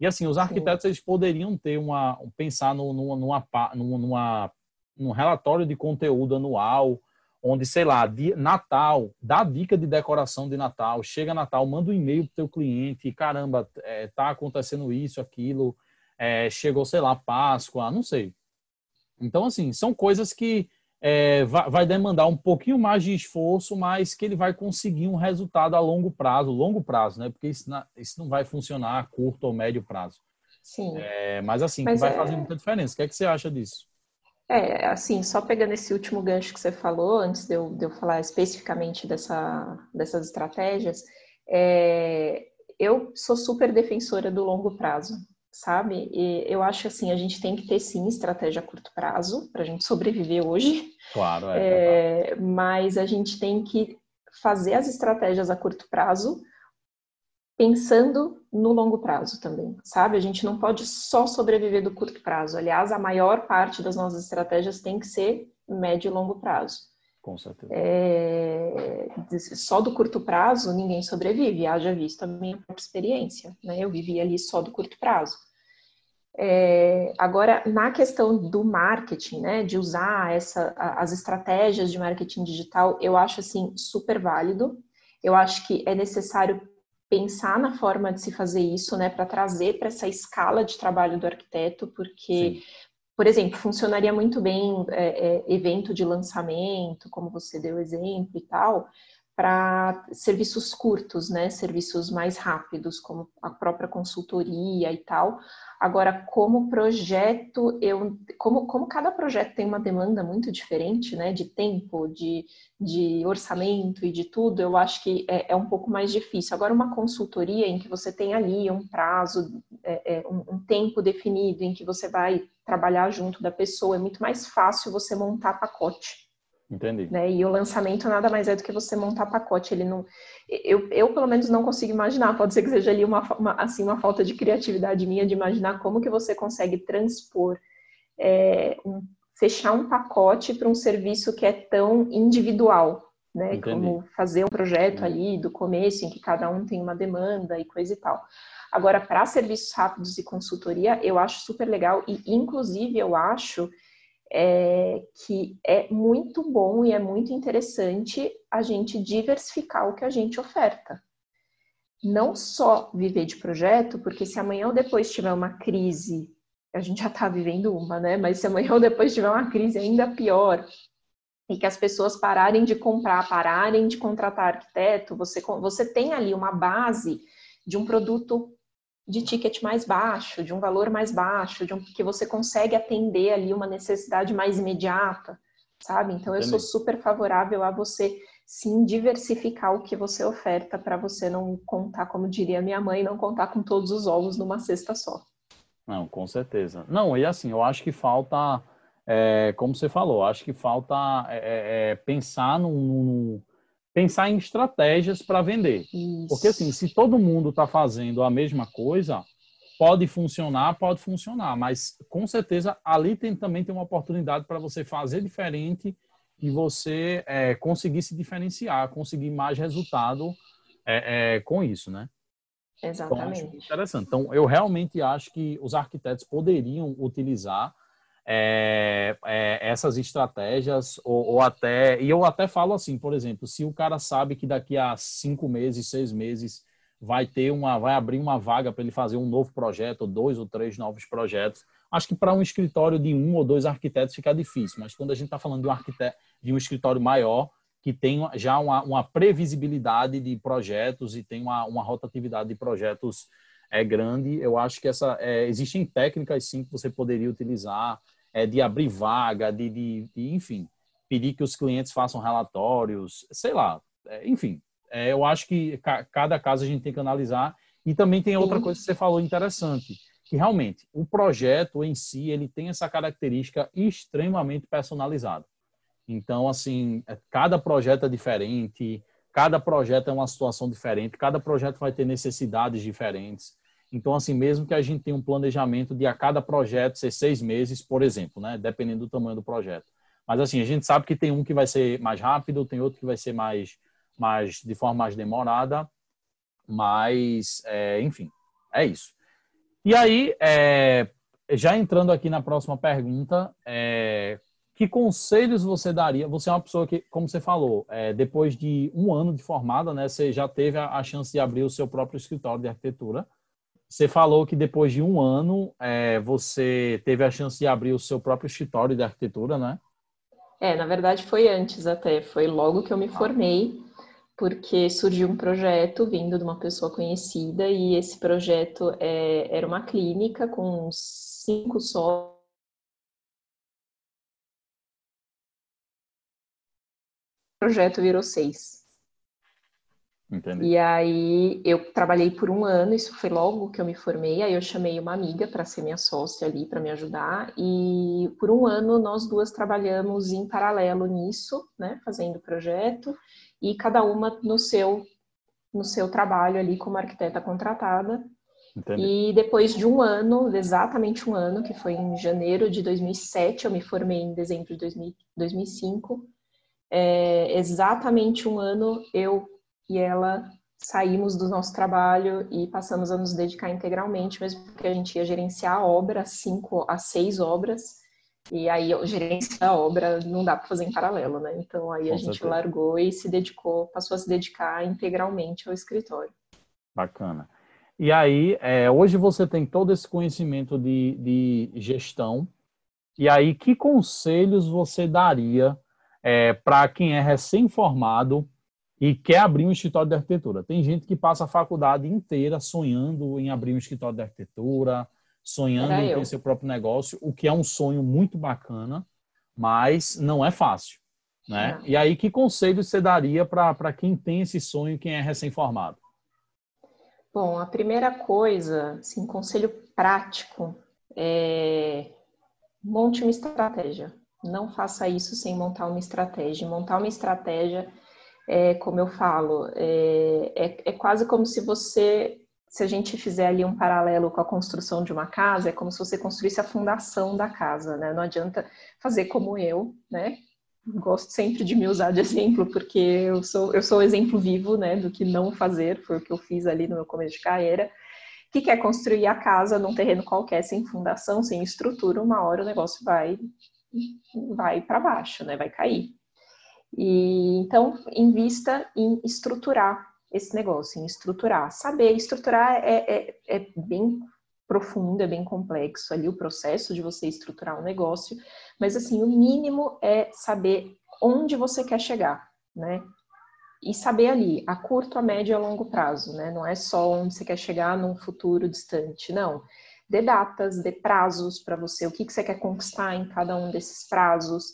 E assim, os arquitetos eles poderiam ter uma pensar no, numa, numa, numa, num relatório de conteúdo anual, onde, sei lá, Natal, dá dica de decoração de Natal, chega Natal, manda um e-mail pro teu cliente, caramba, é, tá acontecendo isso, aquilo, é, chegou, sei lá, Páscoa, não sei. Então, assim, são coisas que é, vai, demandar um pouquinho mais de esforço, mas que ele vai conseguir um resultado a longo prazo, longo prazo, né? Porque isso, na, isso não vai funcionar a curto ou médio prazo. Sim. É, mas assim, mas vai é... fazer muita diferença. O que, é que você acha disso? É, assim, só pegando esse último gancho que você falou, antes de eu, de eu falar especificamente dessa, dessas estratégias, é, eu sou super defensora do longo prazo sabe? E eu acho assim, a gente tem que ter sim estratégia a curto prazo para a gente sobreviver hoje. Claro, é. é mas a gente tem que fazer as estratégias a curto prazo pensando no longo prazo também, sabe? A gente não pode só sobreviver do curto prazo. Aliás, a maior parte das nossas estratégias tem que ser médio e longo prazo. Com certeza. É, só do curto prazo ninguém sobrevive, haja visto a minha própria experiência, né? Eu vivi ali só do curto prazo. É, agora, na questão do marketing, né, de usar essa, as estratégias de marketing digital, eu acho assim super válido. Eu acho que é necessário pensar na forma de se fazer isso, né, para trazer para essa escala de trabalho do arquiteto, porque Sim. por exemplo, funcionaria muito bem é, é, evento de lançamento, como você deu exemplo e tal, para serviços curtos, né? Serviços mais rápidos, como a própria consultoria e tal. Agora, como projeto, eu, como, como cada projeto tem uma demanda muito diferente, né? De tempo, de, de orçamento e de tudo, eu acho que é, é um pouco mais difícil. Agora, uma consultoria em que você tem ali um prazo, é, é, um, um tempo definido, em que você vai trabalhar junto da pessoa, é muito mais fácil você montar pacote. Entendi. Né? E o lançamento nada mais é do que você montar pacote. Ele não, eu, eu pelo menos não consigo imaginar. Pode ser que seja ali uma, uma assim uma falta de criatividade minha de imaginar como que você consegue transpor, é, um, fechar um pacote para um serviço que é tão individual, né? Entendi. Como fazer um projeto ali do começo em que cada um tem uma demanda e coisa e tal. Agora, para serviços rápidos e consultoria, eu acho super legal e, inclusive, eu acho é, que é muito bom e é muito interessante a gente diversificar o que a gente oferta. Não só viver de projeto, porque se amanhã ou depois tiver uma crise, a gente já está vivendo uma, né? Mas se amanhã ou depois tiver uma crise ainda pior, e que as pessoas pararem de comprar, pararem de contratar arquiteto, você, você tem ali uma base de um produto de ticket mais baixo, de um valor mais baixo, de um, que você consegue atender ali uma necessidade mais imediata, sabe? Então eu sou super favorável a você sim diversificar o que você oferta para você não contar, como diria minha mãe, não contar com todos os ovos numa cesta só. Não, com certeza. Não, e assim, eu acho que falta, é, como você falou, acho que falta é, é, pensar no pensar em estratégias para vender. Isso. Porque assim, se todo mundo está fazendo a mesma coisa, pode funcionar, pode funcionar, mas com certeza ali tem, também tem uma oportunidade para você fazer diferente e você é, conseguir se diferenciar, conseguir mais resultado é, é, com isso, né? Exatamente. Então, interessante. Então, eu realmente acho que os arquitetos poderiam utilizar é, é, essas estratégias, ou, ou, até, e eu até falo assim, por exemplo, se o cara sabe que daqui a cinco meses, seis meses, vai ter uma, vai abrir uma vaga para ele fazer um novo projeto, ou dois ou três novos projetos, acho que para um escritório de um ou dois arquitetos fica difícil, mas quando a gente está falando de um arquiteto, de um escritório maior, que tem já uma, uma previsibilidade de projetos e tem uma, uma rotatividade de projetos é grande, eu acho que essa é, existem técnicas sim que você poderia utilizar, é, de abrir vaga, de, de, de, enfim. pedir que os clientes façam relatórios, sei lá, é, enfim. É, eu acho que ca cada caso a gente tem que analisar. E também tem outra coisa que você falou interessante, que realmente o projeto em si ele tem essa característica extremamente personalizada. Então, assim, é, cada projeto é diferente, cada projeto é uma situação diferente, cada projeto vai ter necessidades diferentes. Então, assim, mesmo que a gente tenha um planejamento de a cada projeto ser seis meses, por exemplo, né? Dependendo do tamanho do projeto. Mas, assim, a gente sabe que tem um que vai ser mais rápido, tem outro que vai ser mais, mais de forma mais demorada. Mas, é, enfim, é isso. E aí, é, já entrando aqui na próxima pergunta, é, que conselhos você daria? Você é uma pessoa que, como você falou, é, depois de um ano de formada, né, você já teve a, a, chance de abrir o seu próprio escritório de arquitetura. Você falou que depois de um ano é, você teve a chance de abrir o seu próprio escritório de arquitetura, né? É, na verdade foi antes até, foi logo que eu me formei, porque surgiu um projeto vindo de uma pessoa conhecida e esse projeto é, era uma clínica com cinco sócios. Projeto virou seis. Entendi. E aí eu trabalhei por um ano, isso foi logo que eu me formei, aí eu chamei uma amiga para ser minha sócia ali, para me ajudar, e por um ano nós duas trabalhamos em paralelo nisso, né, fazendo projeto, e cada uma no seu no seu trabalho ali como arquiteta contratada. Entendi. E depois de um ano, exatamente um ano, que foi em janeiro de 2007, eu me formei em dezembro de 2000, 2005, é, exatamente um ano eu e ela saímos do nosso trabalho e passamos a nos dedicar integralmente, mesmo porque a gente ia gerenciar a obra, cinco a seis obras, e aí gerenciar a obra não dá para fazer em paralelo, né? Então aí Com a gente certeza. largou e se dedicou, passou a se dedicar integralmente ao escritório. Bacana. E aí, é, hoje você tem todo esse conhecimento de, de gestão, e aí que conselhos você daria é, para quem é recém-formado e quer abrir um escritório de arquitetura. Tem gente que passa a faculdade inteira sonhando em abrir um escritório de arquitetura, sonhando Era em eu. ter seu próprio negócio, o que é um sonho muito bacana, mas não é fácil. Né? E aí, que conselho você daria para quem tem esse sonho, quem é recém-formado? Bom, a primeira coisa, assim, conselho prático, é monte uma estratégia. Não faça isso sem montar uma estratégia. Montar uma estratégia é, como eu falo, é, é, é, quase como se você, se a gente fizer ali um paralelo com a construção de uma casa, é como se você construísse a fundação da casa, né? Não adianta fazer como eu, né? Gosto sempre de me usar de exemplo, porque eu sou, eu sou o exemplo vivo, né, do que não fazer, foi o que eu fiz ali no meu começo de carreira, que quer construir a casa num terreno qualquer, sem fundação, sem estrutura, uma hora o negócio vai vai para baixo, né, vai cair. E então invista em estruturar esse negócio, em estruturar. Saber estruturar é, é, é bem profundo, é bem complexo ali o processo de você estruturar um negócio, mas assim, o mínimo é saber onde você quer chegar, né? E saber ali, a curto, a médio e a longo prazo, né? Não é só onde você quer chegar num futuro distante, não. Dê datas, dê prazos para você, o que, que você quer conquistar em cada um desses prazos,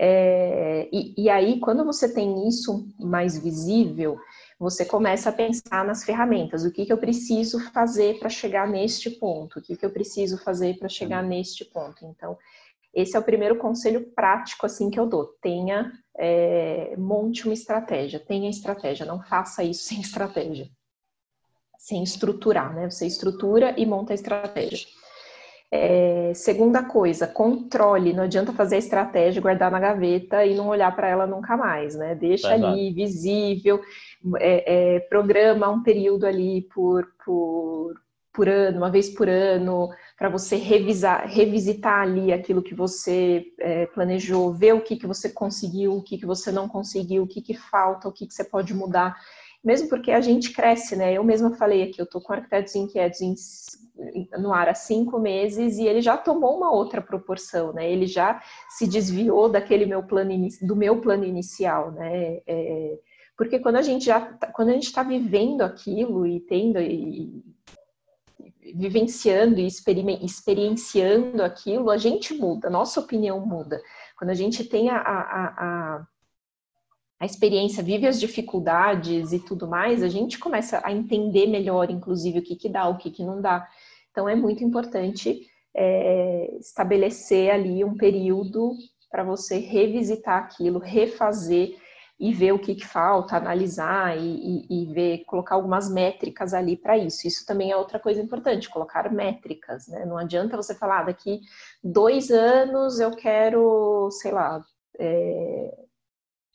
é, e, e aí, quando você tem isso mais visível, você começa a pensar nas ferramentas. O que, que eu preciso fazer para chegar neste ponto? O que, que eu preciso fazer para chegar uhum. neste ponto? Então, esse é o primeiro conselho prático assim que eu dou. Tenha, é, monte uma estratégia. Tenha estratégia. Não faça isso sem estratégia. Sem estruturar, né? Você estrutura e monta a estratégia. É, segunda coisa, controle. Não adianta fazer a estratégia, guardar na gaveta e não olhar para ela nunca mais, né? Deixa ali, visível, é, é, programa um período ali por, por, por ano, uma vez por ano, para você revisar, revisitar ali aquilo que você é, planejou, ver o que, que você conseguiu, o que, que você não conseguiu, o que, que falta, o que, que você pode mudar. Mesmo porque a gente cresce, né? Eu mesma falei aqui, eu estou com arquitetos inquietos em no ar há cinco meses e ele já tomou uma outra proporção, né? Ele já se desviou daquele meu plano do meu plano inicial, né? É, porque quando a gente já tá, quando a gente está vivendo aquilo e tendo e, vivenciando e experienciando aquilo, a gente muda, nossa opinião muda. Quando a gente tem a, a, a, a experiência, vive as dificuldades e tudo mais, a gente começa a entender melhor, inclusive, o que, que dá, o que, que não dá. Então, é muito importante é, estabelecer ali um período para você revisitar aquilo, refazer e ver o que, que falta, analisar e, e, e, ver, colocar algumas métricas ali para isso. Isso também é outra coisa importante, colocar métricas, né? Não adianta você falar, ah, daqui dois anos eu quero, sei lá, é,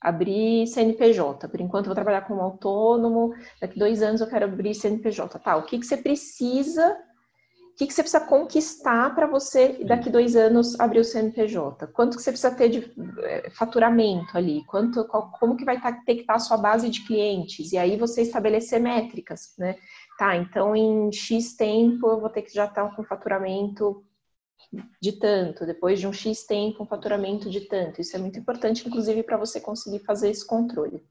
abrir CNPJ. Por enquanto vou trabalhar como autônomo, daqui dois anos eu quero abrir CNPJ. Tá, o que, que você precisa o que, que você precisa conquistar para você, daqui dois anos, abrir o CNPJ? Quanto que você precisa ter de eh, faturamento ali? Quanto, qual, como que vai tá, ter que estar tá a sua base de clientes? E aí você estabelecer métricas, né? Tá, então em X tempo eu vou ter que já estar tá com faturamento de tanto, depois de um X tempo um faturamento de tanto. Isso é muito importante, inclusive, para você conseguir fazer esse controle.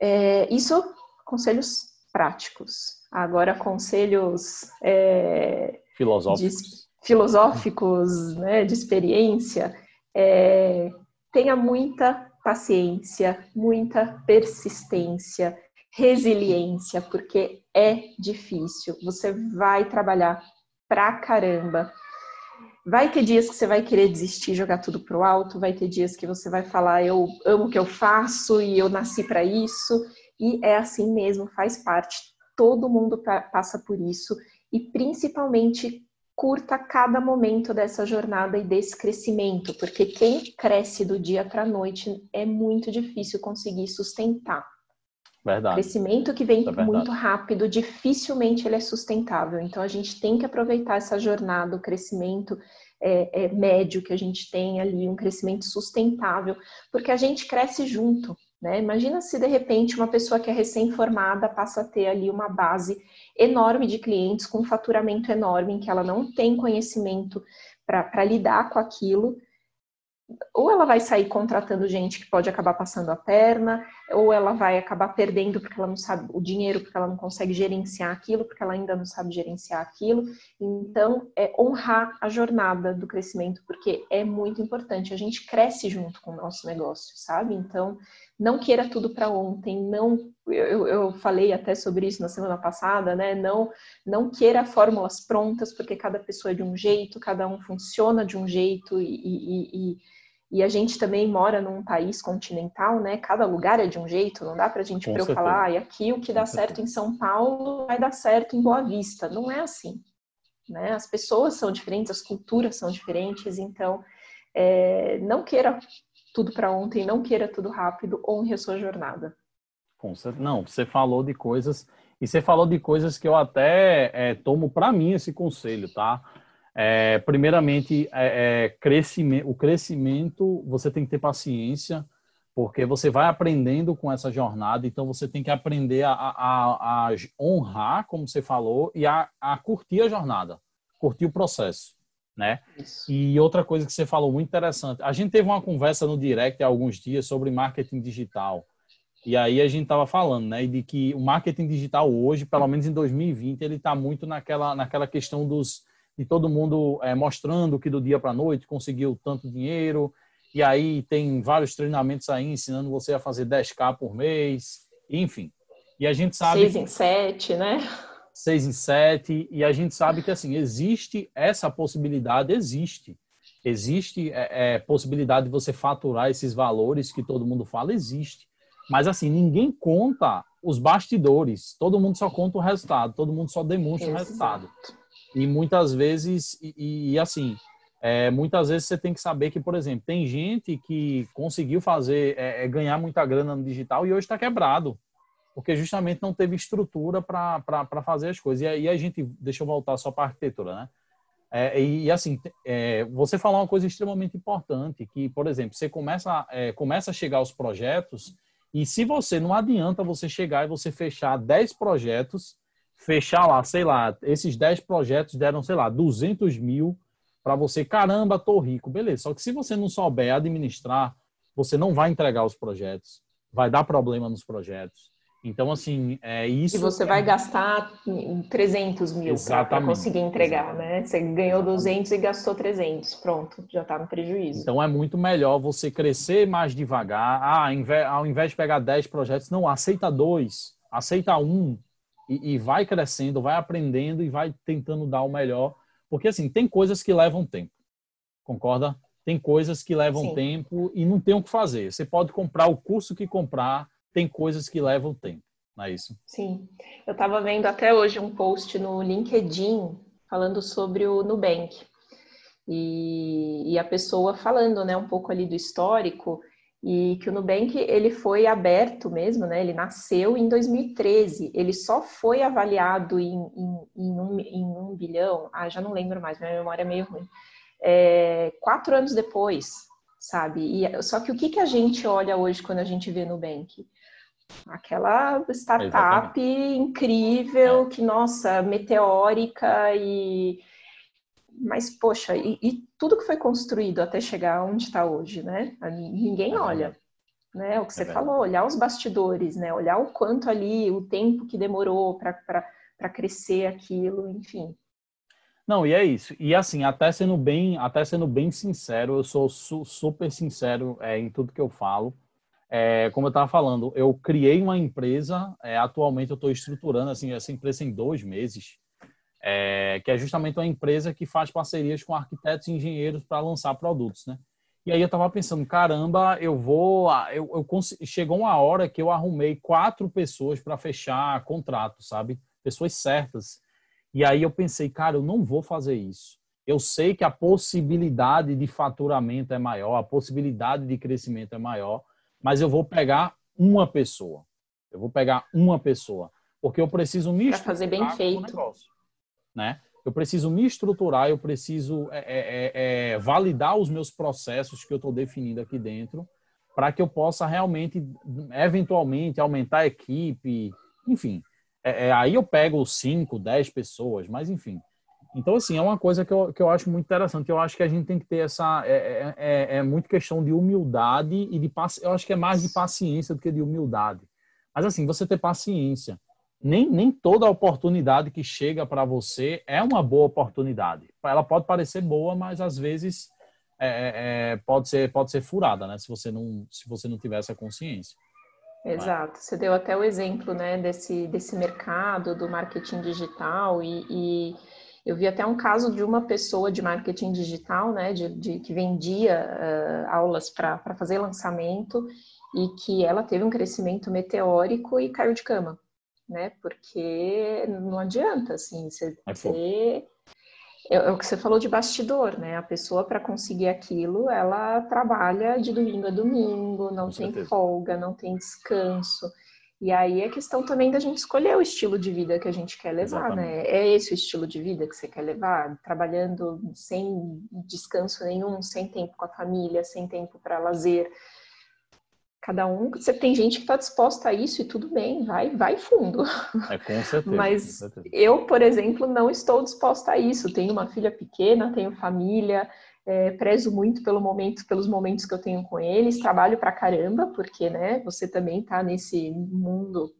É, isso, conselhos práticos. Agora, conselhos é, filosóficos, de, filosóficos né, de experiência, é, tenha muita paciência, muita persistência, resiliência, porque é difícil. Você vai trabalhar pra caramba. Vai ter dias que você vai querer desistir, jogar tudo pro alto, vai ter dias que você vai falar eu amo o que eu faço e eu nasci para isso, e é assim mesmo, faz parte. Todo mundo passa por isso. E principalmente curta cada momento dessa jornada e desse crescimento, porque quem cresce do dia para a noite é muito difícil conseguir sustentar. Verdade. Crescimento que vem é muito rápido, dificilmente ele é sustentável. Então a gente tem que aproveitar essa jornada, o crescimento é, é, médio que a gente tem ali, um crescimento sustentável, porque a gente cresce junto. Né? Imagina se de repente uma pessoa que é recém-formada passa a ter ali uma base enorme de clientes com um faturamento enorme, em que ela não tem conhecimento para lidar com aquilo ou ela vai sair contratando gente que pode acabar passando a perna, ou ela vai acabar perdendo porque ela não sabe o dinheiro, porque ela não consegue gerenciar aquilo, porque ela ainda não sabe gerenciar aquilo. Então, é honrar a jornada do crescimento, porque é muito importante. A gente cresce junto com o nosso negócio, sabe? Então, não queira tudo para ontem, não. Eu, eu falei até sobre isso na semana passada, né? Não, não queira fórmulas prontas, porque cada pessoa é de um jeito, cada um funciona de um jeito e, e, e e a gente também mora num país continental, né? Cada lugar é de um jeito, não dá pra gente pra eu falar, ah, e aqui o que dá Com certo certeza. em São Paulo vai dar certo em Boa Vista. Não é assim. Né? As pessoas são diferentes, as culturas são diferentes, então é, não queira tudo para ontem, não queira tudo rápido, honre a sua jornada. Não, você falou de coisas, e você falou de coisas que eu até é, tomo para mim esse conselho, tá? É, primeiramente, é, é, crescimento, o crescimento, você tem que ter paciência, porque você vai aprendendo com essa jornada, então você tem que aprender a, a, a honrar, como você falou, e a, a, curtir a jornada, curtir o processo, né? Isso. E outra coisa que você falou muito interessante, a gente teve uma conversa no direct há alguns dias sobre marketing digital, e aí a gente estava falando, né, de que o marketing digital hoje, pelo menos em 2020, ele está muito naquela, naquela questão dos de todo mundo é, mostrando que do dia para a noite conseguiu tanto dinheiro, e aí tem vários treinamentos aí ensinando você a fazer 10k por mês, enfim. E a gente sabe. Seis em sete, né? Seis em sete, e a gente sabe que assim, existe essa possibilidade, existe. Existe é, é, possibilidade de você faturar esses valores que todo mundo fala, existe. Mas assim, ninguém conta os bastidores, todo mundo só conta o resultado, todo mundo só demonstra Exato. o resultado. E muitas vezes, e, e assim, é, muitas vezes você tem que saber que, por exemplo, tem gente que conseguiu fazer, é, é ganhar muita grana no digital e hoje está quebrado, porque justamente não teve estrutura para fazer as coisas. E aí a gente, deixa eu voltar só para a arquitetura, né? É, e, e, assim, é, você falou uma coisa extremamente importante, que, por exemplo, você começa, é, começa a chegar aos projetos, e se você não adianta você chegar e você fechar 10 projetos fechar lá, sei lá, esses 10 projetos deram, sei lá, 200 mil para você, caramba, tô rico, beleza. Só que se você não souber administrar, você não vai entregar os projetos, vai dar problema nos projetos. Então, assim, é isso. E você é... vai gastar 300 mil para conseguir entregar, Exatamente. né? Você ganhou 200 e gastou 300, pronto, já está no prejuízo. Então, é muito melhor você crescer mais devagar. Ah, ao invés de pegar 10 projetos, não, aceita dois, aceita um e, e vai crescendo, vai aprendendo e vai tentando dar o melhor. Porque, assim, tem coisas que levam tempo, concorda? Tem coisas que levam Sim. tempo e não tem o que fazer. Você pode comprar o curso que comprar tem coisas que levam tempo, não é isso? Sim. Eu estava vendo até hoje um post no LinkedIn falando sobre o Nubank. E, e, a pessoa falando né, um pouco ali do histórico e que o Nubank ele foi aberto mesmo, né? Ele nasceu em 2013. Ele só foi avaliado em, em, em, um, em um, bilhão. Ah, já não lembro mais. Minha memória é meio ruim. É, quatro anos depois, sabe? E, só que o que, que a gente olha hoje quando a gente vê Nubank? Aquela startup Exatamente. incrível, é. que, nossa, meteórica e. Mas, poxa, e, e, tudo que foi construído até chegar onde está hoje, né? Ninguém é olha. Né? O que você é falou, olhar os bastidores, né? Olhar o quanto ali, o tempo que demorou para crescer aquilo, enfim. Não, e é isso. E assim, até sendo bem, até sendo bem sincero, eu sou su super sincero é, em tudo que eu falo. É, como eu estava falando, eu criei uma empresa, é, atualmente eu estou estruturando assim, essa empresa em dois meses, é, que é justamente uma empresa que faz parcerias com arquitetos e engenheiros para lançar produtos, né? E aí eu estava pensando, caramba, eu vou, eu, eu chegou uma hora que eu arrumei quatro pessoas para fechar contrato, sabe? Pessoas certas. E aí eu pensei, cara, eu não vou fazer isso. Eu sei que a possibilidade de faturamento é maior, a possibilidade de crescimento é maior, mas eu vou pegar uma pessoa. Eu vou pegar uma pessoa, porque eu preciso me pra fazer bem feito, negócio, né? Eu preciso me estruturar, eu preciso é, é, é, é validar os meus processos que eu estou definindo aqui dentro, para que eu possa realmente, eventualmente, aumentar a equipe, enfim. É, é, aí eu pego 5, 10 pessoas, mas enfim. Então, assim, é uma coisa que eu, que eu acho muito interessante. Eu acho que a gente tem que ter essa. É muito questão de humildade e de. Eu acho que é mais de paciência do que de humildade. Mas, assim, você ter paciência. Nem, nem toda oportunidade que chega para você é uma boa oportunidade. Ela pode parecer boa, mas às vezes é, é, é pode, ser, pode ser furada, né? Se você não, se você não tiver essa consciência. Exato. Você deu até o exemplo, né, desse, desse mercado do marketing digital e, e eu vi até um caso de uma pessoa de marketing digital, né, de, de que vendia uh, aulas para fazer lançamento e que ela teve um crescimento meteórico e caiu de cama, né? Porque não adianta, assim, você, é, você é, é, o que você falou de bastidor, né? A pessoa para conseguir aquilo, ela trabalha de domingo a domingo, não Com tem certeza. folga, não tem descanso. E aí é questão também da gente escolher o estilo de vida que a gente quer levar, né? Exatamente. né? É esse o estilo de vida que você quer levar? Trabalhando sem descanso nenhum, sem tempo com a família, sem tempo para lazer. Cada um, você tem gente que está disposta a isso e tudo bem, vai, vai fundo. É com certeza. Mas com certeza. eu, por exemplo, não estou disposta a isso. Tenho uma filha pequena, tenho família, é, prezo muito pelo momento, pelos momentos que eu tenho com eles, trabalho pra caramba, porque né, você também está nesse mundo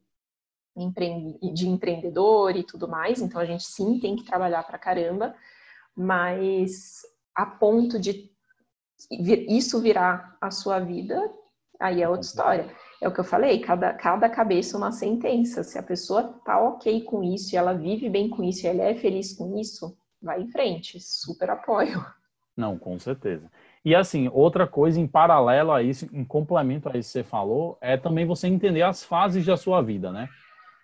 de empreendedor e tudo mais, então a gente sim tem que trabalhar pra caramba, mas a ponto de isso virar a sua vida, aí é outra história. É o que eu falei, cada, cada cabeça uma sentença. Se a pessoa tá ok com isso e ela vive bem com isso e ela é feliz com isso, vai em frente, super apoio. Não, com certeza. E assim, outra coisa em paralelo a isso, em complemento a isso que você falou, é também você entender as fases da sua vida, né?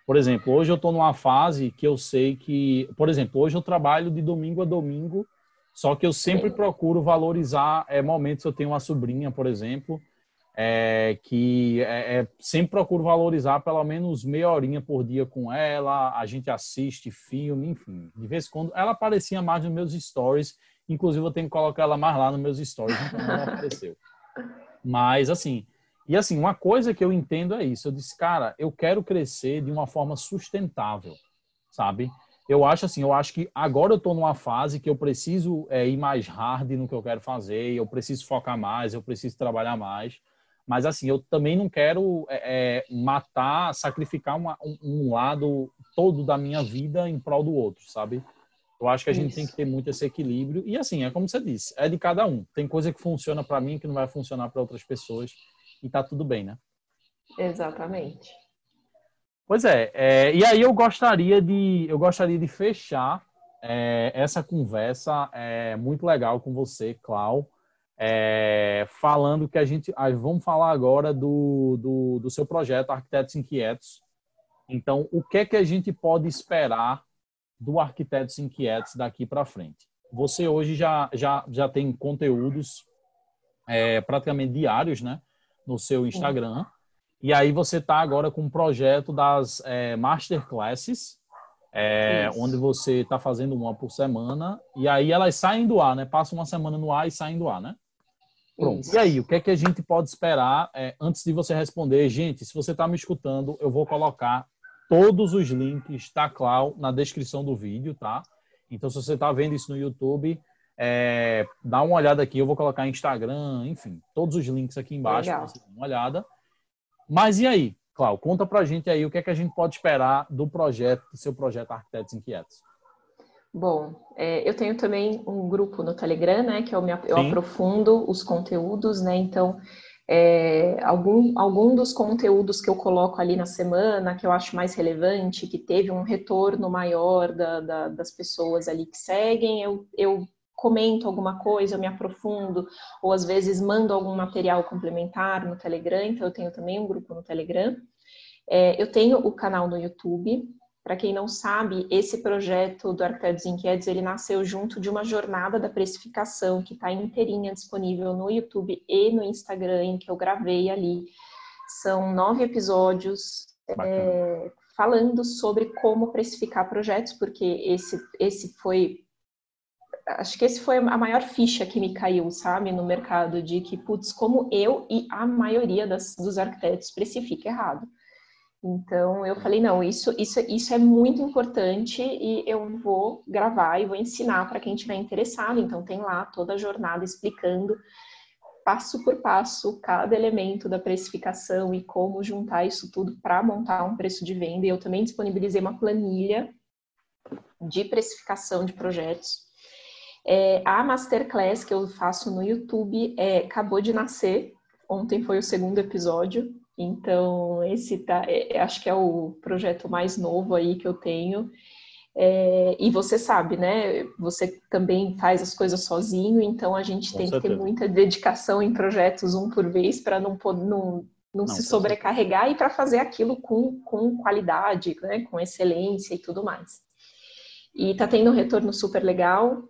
Por exemplo, hoje eu estou numa fase que eu sei que, por exemplo, hoje eu trabalho de domingo a domingo, só que eu sempre procuro valorizar é, momentos. Eu tenho uma sobrinha, por exemplo, é, que é, é, sempre procuro valorizar pelo menos meia horinha por dia com ela. A gente assiste filme, enfim. De vez em quando ela aparecia mais nos meus stories Inclusive, eu tenho que colocar ela mais lá nos meus stories, então não apareceu. Mas, assim, e assim, uma coisa que eu entendo é isso. Eu disse, cara, eu quero crescer de uma forma sustentável, sabe? Eu acho assim, eu acho que agora eu estou numa fase que eu preciso é, ir mais hard no que eu quero fazer, eu preciso focar mais, eu preciso trabalhar mais. Mas assim, eu também não quero é, é matar, sacrificar uma, um, um, lado todo da minha vida em prol do outro, sabe? Eu acho que a gente tem que ter muito esse equilíbrio. E assim, é como você disse, é de cada um. Tem coisa que funciona para mim que não vai funcionar para outras pessoas. E tá tudo bem, né? Exatamente. Pois é, é, e aí eu gostaria de eu gostaria de fechar é, essa conversa é, muito legal com você, Clau, é, falando que a gente vamos falar agora do, do, do, seu projeto Arquitetos Inquietos. Então, o que é que a gente pode esperar do Arquitetos Inquietos daqui para frente? Você hoje já, já, já tem conteúdos é, praticamente diários, né, no seu Instagram. E aí você está agora com um projeto das é, masterclasses, é, onde você está fazendo uma por semana, e aí elas saem do ar, né? Passa uma semana no ar e saem do ar, né? Pronto. Isso. E aí, o que é que a gente pode esperar é, antes de você responder? Gente, se você está me escutando, eu vou colocar todos os links da Clau na descrição do vídeo, tá? Então, se você está vendo isso no YouTube, é, dá uma olhada aqui. Eu vou colocar Instagram, enfim, todos os links aqui embaixo para você dar uma olhada. Mas e aí, Cláudio, conta pra gente aí o que é que a gente pode esperar do projeto, do seu projeto Arquitetos Inquietos. Bom, é, eu tenho também um grupo no Telegram, né, que eu, me, eu aprofundo os conteúdos, né, então é, algum, algum dos conteúdos que eu coloco ali na semana, que eu acho mais relevante, que teve um retorno maior da, da, das pessoas ali que seguem, eu, eu comento alguma coisa, eu me aprofundo, ou às vezes mando algum material complementar no Telegram, então eu tenho também um grupo no Telegram. É, eu tenho o canal no YouTube. Para quem não sabe, esse projeto do Arquitetos Inquietos, ele nasceu junto de uma jornada da precificação que está inteirinha disponível no YouTube e no Instagram, em que eu gravei ali. São nove episódios é, falando sobre como precificar projetos, porque esse, esse foi acho que esse foi a maior ficha que me caiu, sabe, no mercado, de que, putz, como eu e a maioria das, dos arquitetos precifica errado. Então eu falei, não, isso, isso, isso é muito importante e eu vou gravar e vou ensinar para quem estiver interessado. Então tem lá toda a jornada explicando passo por passo cada elemento da precificação e como juntar isso tudo para montar um preço de venda. E eu também disponibilizei uma planilha de precificação de projetos é, a masterclass que eu faço no YouTube é, acabou de nascer. Ontem foi o segundo episódio. Então, esse tá, é, é, acho que é o projeto mais novo aí que eu tenho. É, e você sabe, né? Você também faz as coisas sozinho, então a gente Com tem certeza. que ter muita dedicação em projetos um por vez para não, não, não, não, se sobrecarregar e para fazer aquilo com, com qualidade, né? com excelência e tudo mais. E tá tendo um retorno super legal.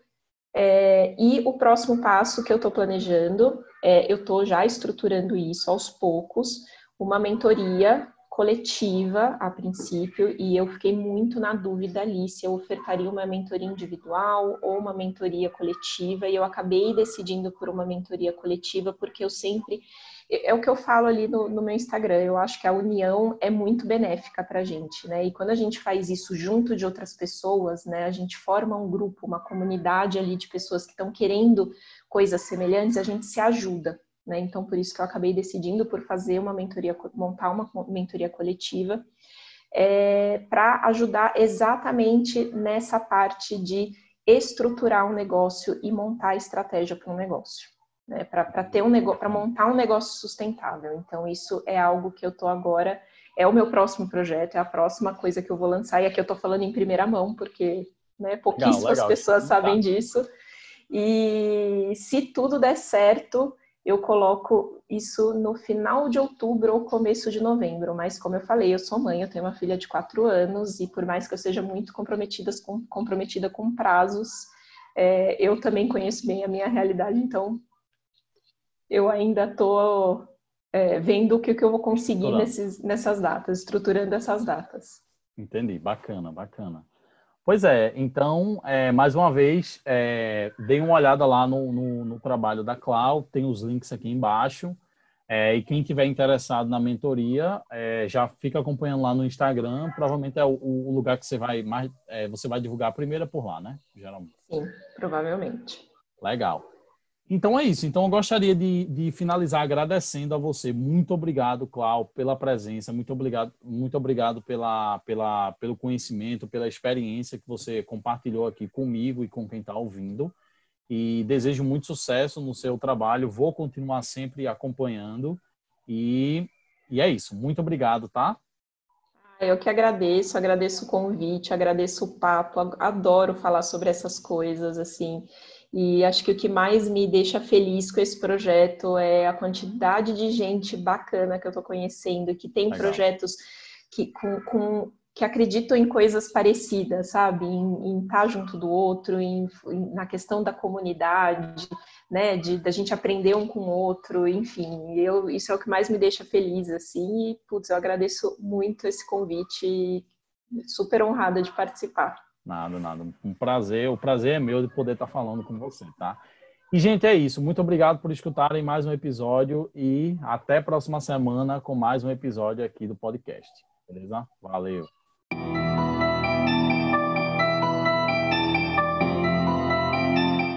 É, e o próximo passo que eu estou planejando, é, eu estou já estruturando isso aos poucos, uma mentoria coletiva a princípio, e eu fiquei muito na dúvida ali se eu ofertaria uma mentoria individual ou uma mentoria coletiva, e eu acabei decidindo por uma mentoria coletiva, porque eu sempre é o que eu falo ali no, no, meu Instagram. Eu acho que a união é muito benéfica para gente, né? E quando a gente faz isso junto de outras pessoas, né? A gente forma um grupo, uma comunidade ali de pessoas que estão querendo coisas semelhantes, a gente se ajuda, né? Então, por isso que eu acabei decidindo por fazer uma mentoria, montar uma mentoria coletiva, é, para ajudar exatamente nessa parte de estruturar um negócio e montar a estratégia para um negócio né, para ter um negócio, para montar um negócio sustentável. Então, isso é algo que eu estou agora, é o meu próximo projeto, é a próxima coisa que eu vou lançar, e aqui eu estou falando em primeira mão, porque né, pouquíssimas legal, legal. pessoas sabem disso. E se tudo der certo, eu coloco isso no final de outubro ou começo de novembro. Mas, como eu falei, eu sou mãe, eu tenho uma filha de quatro anos, e por mais que eu seja muito comprometida com, comprometida com prazos, é, eu também conheço bem a minha realidade, então eu ainda estou é, vendo o que, que eu vou conseguir nesses, nessas datas, estruturando essas datas. Entendi, bacana, bacana. Pois é, então, é, mais uma vez, é, dê uma olhada lá no, no, no, trabalho da Clau, tem os links aqui embaixo. É, e quem tiver interessado na mentoria, é, já fica acompanhando lá no Instagram. Provavelmente é o, o lugar que você vai mais, é, você vai divulgar primeiro por lá, né? Geralmente. Sim, provavelmente. Legal. Então é isso. Então eu gostaria de, de, finalizar agradecendo a você. Muito obrigado, Clau, pela presença. Muito obrigado, muito obrigado pela, pela, pelo conhecimento, pela experiência que você compartilhou aqui comigo e com quem está ouvindo. E desejo muito sucesso no seu trabalho. Vou continuar sempre acompanhando. E, e é isso. Muito obrigado, tá? Eu que agradeço, agradeço o convite, agradeço o papo, adoro falar sobre essas coisas, assim. E acho que o que mais me deixa feliz com esse projeto é a quantidade de gente bacana que eu estou conhecendo, que tem Legal. projetos que, com, com, que acreditam em coisas parecidas, sabe? Em, estar junto do outro, em, em, na questão da comunidade, né? De da gente aprender um com o outro, enfim. Eu, isso é o que mais me deixa feliz, assim. E, putz, eu agradeço muito esse convite, super honrada de participar. Nada, nada. Um prazer. O prazer é meu de poder estar falando com você, tá? E, gente, é isso. Muito obrigado por escutarem mais um episódio e até a próxima semana com mais um episódio aqui do podcast. Beleza? Valeu.